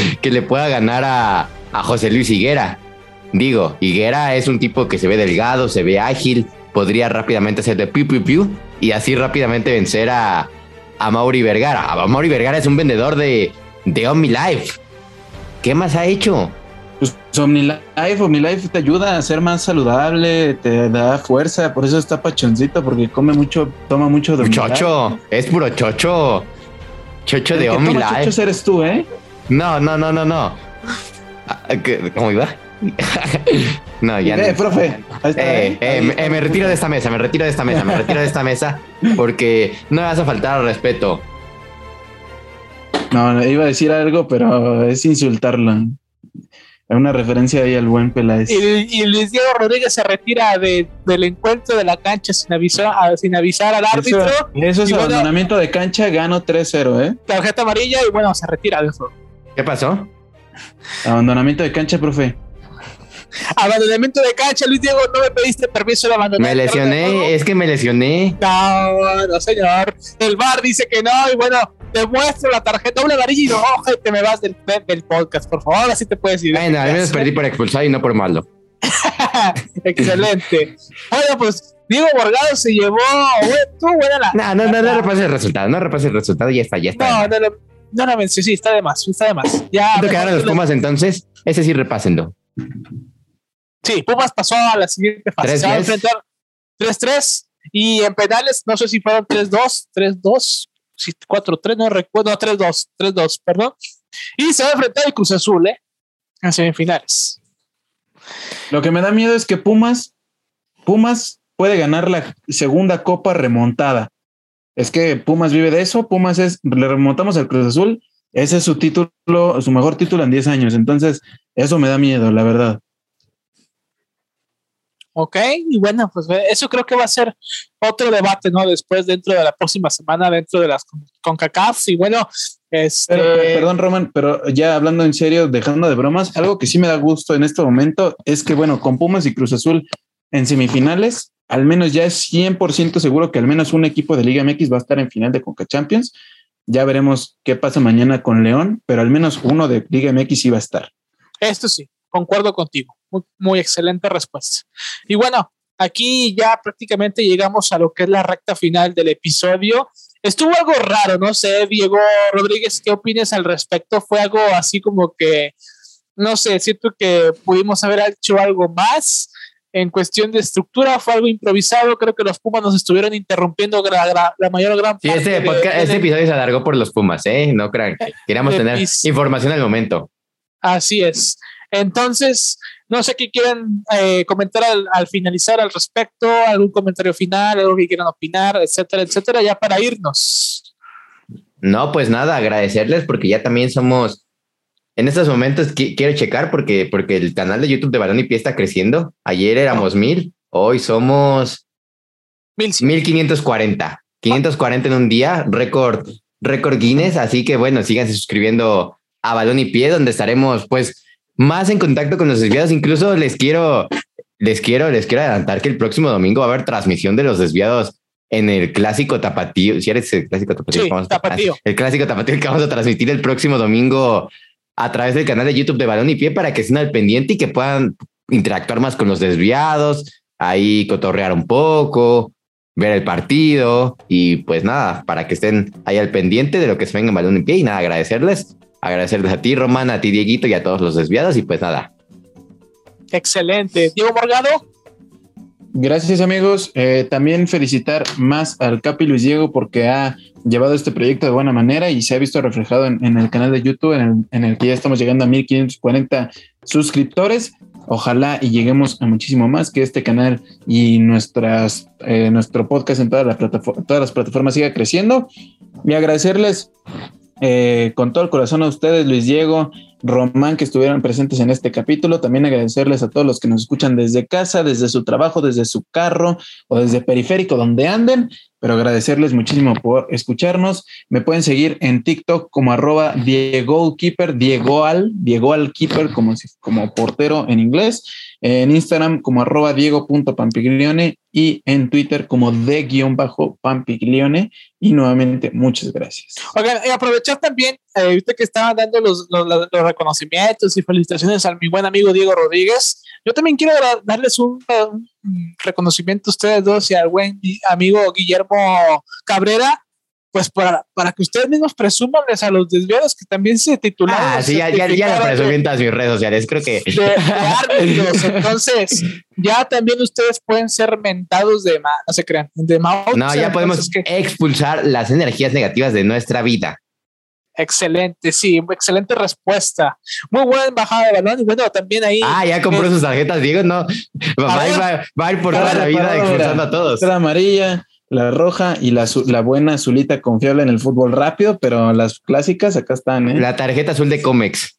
que, le pueda ganar a, a José Luis Higuera. Digo, Higuera es un tipo que se ve delgado, se ve ágil, podría rápidamente hacer de piu piu piu y así rápidamente vencer a, a Mauri Vergara. A Mauri Vergara es un vendedor de, de OmniLife. ¿Qué más ha hecho? Pues OmniLife, OmniLife te ayuda a ser más saludable, te da fuerza, por eso está pachoncito, porque come mucho, toma mucho de Chocho, es puro chocho. Chocho de OmniLife. Chocho eres tú, ¿eh? No, no, no, no, no. Ah, ¿Cómo iba? No, ya eh, profe. Eh, eh, me, retiro de esta mesa, me retiro de esta mesa, me retiro de esta mesa porque no me vas a faltar al respeto. No, iba a decir algo, pero es insultarlo. Es una referencia ahí al buen Peláez. Y, Luis Diego Rodríguez se retira del encuentro de la cancha sin avisar, sin avisar al árbitro. Eso, es abandonamiento de cancha, gano 3-0, ¿eh? Tarjeta amarilla y bueno, se retira de eso. ¿Qué pasó? Abandonamiento de cancha, profe. Abandonamiento de cancha, Luis Diego, no me pediste permiso de abandonar. Me lesioné, es que me lesioné. No, no, señor. El bar dice que no, y bueno, te muestro la tarjeta, doble amarilla y no, te me vas del, del podcast, por favor, así te puedes ir. Bueno, al menos perdí por expulsar y no por malo. Excelente. Bueno, pues Diego Borgado se llevó. Tú, buena la. No, no, no, no repases el resultado, no repases el resultado, ya está, ya está. No, no, no, no, no, sí, sí, está de más, está de más. Ya. ¿Cuánto quedaron los Pumas entonces? Ese sí repásenlo. Sí, Pumas pasó a la siguiente fase. Se va a enfrentar 3-3 y en penales, no sé si fueron 3-2, 3-2, 4-3, no recuerdo, 3-2, 3-2, perdón. Y se va a enfrentar el Cruz Azul, ¿eh? En semifinales. Lo que me da miedo es que Pumas, Pumas puede ganar la segunda copa remontada. Es que Pumas vive de eso, Pumas es, le remontamos al Cruz Azul, ese es su título, su mejor título en 10 años. Entonces, eso me da miedo, la verdad. Ok, y bueno, pues eso creo que va a ser otro debate, ¿no? Después, dentro de la próxima semana, dentro de las CONCACAF. Y bueno, este... perdón, Roman, pero ya hablando en serio, dejando de bromas, algo que sí me da gusto en este momento es que, bueno, con Pumas y Cruz Azul en semifinales, al menos ya es 100% seguro que al menos un equipo de Liga MX va a estar en final de Conca Champions. Ya veremos qué pasa mañana con León, pero al menos uno de Liga MX sí va a estar. Esto sí, concuerdo contigo. Muy, excelente respuesta. Y bueno, aquí ya prácticamente llegamos a lo que es la recta final del episodio. Estuvo algo raro, no sé, Diego Rodríguez, ¿qué opinas al respecto? Fue algo así como que, no sé, siento que pudimos haber hecho algo más en cuestión de estructura, fue algo improvisado, creo que los Pumas nos estuvieron interrumpiendo la, mayor gran parte. Sí, este, este episodio se alargó por los Pumas, ¿eh? No crean, queríamos tener información al momento. Así es. Entonces, no sé qué quieren eh, comentar al, finalizar al respecto, algún comentario final, algo que quieran opinar, etcétera, etcétera, ya para irnos. No, pues nada, agradecerles porque ya también somos, en estos momentos quiero checar porque, porque el canal de YouTube de Balón y Pie está creciendo. Ayer éramos mil, hoy somos mil quinientos cuarenta. 540 en un día, récord, récord Guinness. Así que bueno, síganse suscribiendo a Balón y Pie, donde estaremos pues más en contacto con los desviados. Incluso les quiero, les quiero, les quiero adelantar que el próximo domingo va a haber transmisión de los desviados en el clásico tapatío. Si eres el clásico tapatío, el clásico tapatío que vamos a transmitir el próximo domingo a través del canal de YouTube de Balón y Pie para que estén al pendiente y que puedan interactuar más con los desviados, ahí cotorrear un poco, ver el partido y pues nada, para que estén ahí al pendiente de lo que se venga en balón en pie y nada, agradecerles, agradecerles a ti, Román, a ti, Dieguito y a todos los desviados y pues nada. Excelente. Diego Morgado. Gracias amigos. Eh, también felicitar más al Capi Luis Diego porque ha llevado este proyecto de buena manera y se ha visto reflejado en, el canal de YouTube en el, en el, que ya estamos llegando a 1540 suscriptores. Ojalá y lleguemos a muchísimo más, que este canal y nuestras, eh, nuestro podcast en todas las, todas las plataformas siga creciendo. Y agradecerles eh, con todo el corazón a ustedes, Luis Diego, Román, que estuvieron presentes en este capítulo. También agradecerles a todos los que nos escuchan desde casa, desde su trabajo, desde su carro o desde periférico, donde anden. Pero agradecerles muchísimo por escucharnos. Me pueden seguir en TikTok como arroba Diego Keeper, Diego Al, Diego Al Keeper, como, como portero en inglés en Instagram como arroba diego.pampiglione y en Twitter como de-pampiglione. Y nuevamente, muchas gracias. Oigan, y aprovechar también, eh, que estaban dando los, los, reconocimientos y felicitaciones a mi buen amigo Diego Rodríguez. Yo también quiero darles un, reconocimiento a ustedes dos y al buen amigo Guillermo Cabrera pues para, para que ustedes mismos presuman a los desviados que también se titularon. Ah, sí, ya, ya, ya lo presumí en mis redes sociales, creo que. Entonces, ya también ustedes pueden ser mentados de, no se crean, de No, ya podemos expulsar las energías negativas de nuestra vida. Excelente, sí, excelente respuesta. Muy buena embajada de balón y bueno, también ahí. Ah, ya compró sus tarjetas, Diego, no. Va, a ir por toda la vida expulsando a todos. La amarilla la roja y la, la, buena azulita confiable en el fútbol rápido, pero las clásicas acá están. ¿eh? La tarjeta azul de Comex.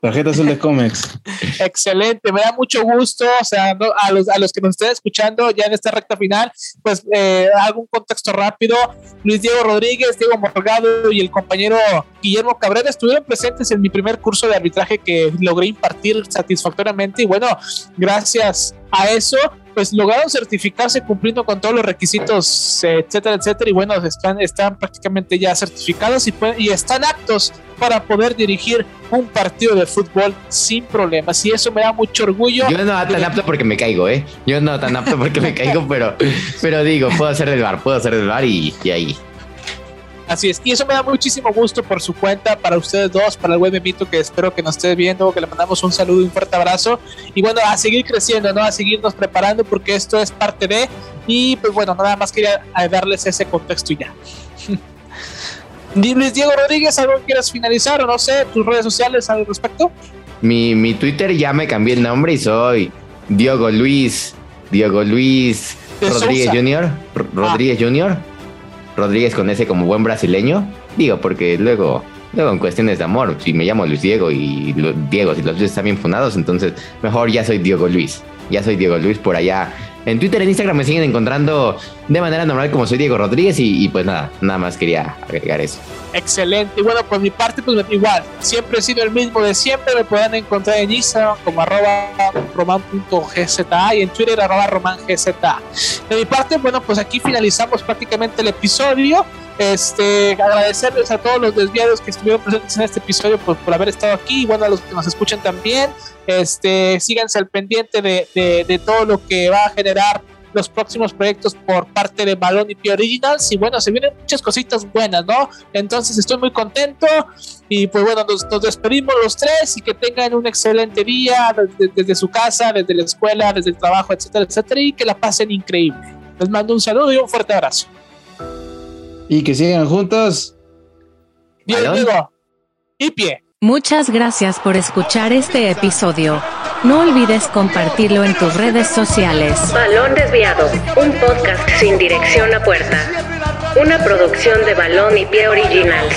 Tarjeta azul de Comex. Excelente, me da mucho gusto. O sea, a, los, a los que nos estén escuchando ya en esta recta final, pues eh, hago un contexto rápido. Luis Diego Rodríguez, Diego Morgado y el compañero Guillermo Cabrera estuvieron presentes en mi primer curso de arbitraje que logré impartir satisfactoriamente. Y bueno, gracias a eso pues lograron certificarse cumpliendo con todos los requisitos, etcétera, etcétera, y bueno, están, están prácticamente ya certificados y, y están aptos para poder dirigir un partido de fútbol sin problemas. Y eso me da mucho orgullo. Yo no tan apto porque me caigo, ¿eh? Yo no tan apto porque me caigo, pero, pero digo, puedo hacer del bar, puedo hacer del bar y, y ahí. Así es, y eso me da muchísimo gusto por su cuenta, para ustedes dos, para el buen Memito que espero que nos esté viendo, que le mandamos un saludo y un fuerte abrazo. Y bueno, a seguir creciendo, ¿no? A seguirnos preparando porque esto es parte de. Y pues bueno, nada más quería darles ese contexto y ya. Luis Diego Rodríguez, ¿algo que quieras finalizar o no sé, tus redes sociales al respecto? Mi, mi Twitter ya me cambié el nombre y soy Diego Luis, Diego Luis Rodríguez Jr. Rodríguez Jr. Rodríguez con ese como buen brasileño. Digo, porque luego, luego en cuestiones de amor, si me llamo Luis Diego y Diego, si los dos están bien fundados, entonces mejor ya soy Diego Luis. Ya soy Diego Luis por allá. En Twitter, en Instagram me siguen encontrando de manera normal como soy Diego Rodríguez y, pues nada, nada más quería agregar eso. Excelente. Y bueno, por mi parte, pues igual, siempre he sido el mismo de siempre. Me pueden encontrar en Instagram como arroba roman.gza y en Twitter arroba romangza. De mi parte, bueno, pues aquí finalizamos prácticamente el episodio. Este, agradecerles a todos los desviados que estuvieron presentes en este episodio por, por haber estado aquí y bueno, a los que nos escuchan también. Este, síganse al pendiente de, de, todo lo que va a generar los próximos proyectos por parte de Balón y Pie Originals. Y bueno, se vienen muchas cositas buenas, ¿no? Entonces estoy muy contento. Y pues bueno, nos, despedimos los tres y que tengan un excelente día desde, su casa, desde la escuela, desde el trabajo, etcétera, etcétera. Y que la pasen increíble. Les mando un saludo y un fuerte abrazo. Y que sigan juntos. Bien, digo. Y pie. Muchas gracias por escuchar este episodio. No olvides compartirlo en tus redes sociales. Balón Desviado, un podcast sin dirección a puerta. Una producción de Balón y Pie Originals.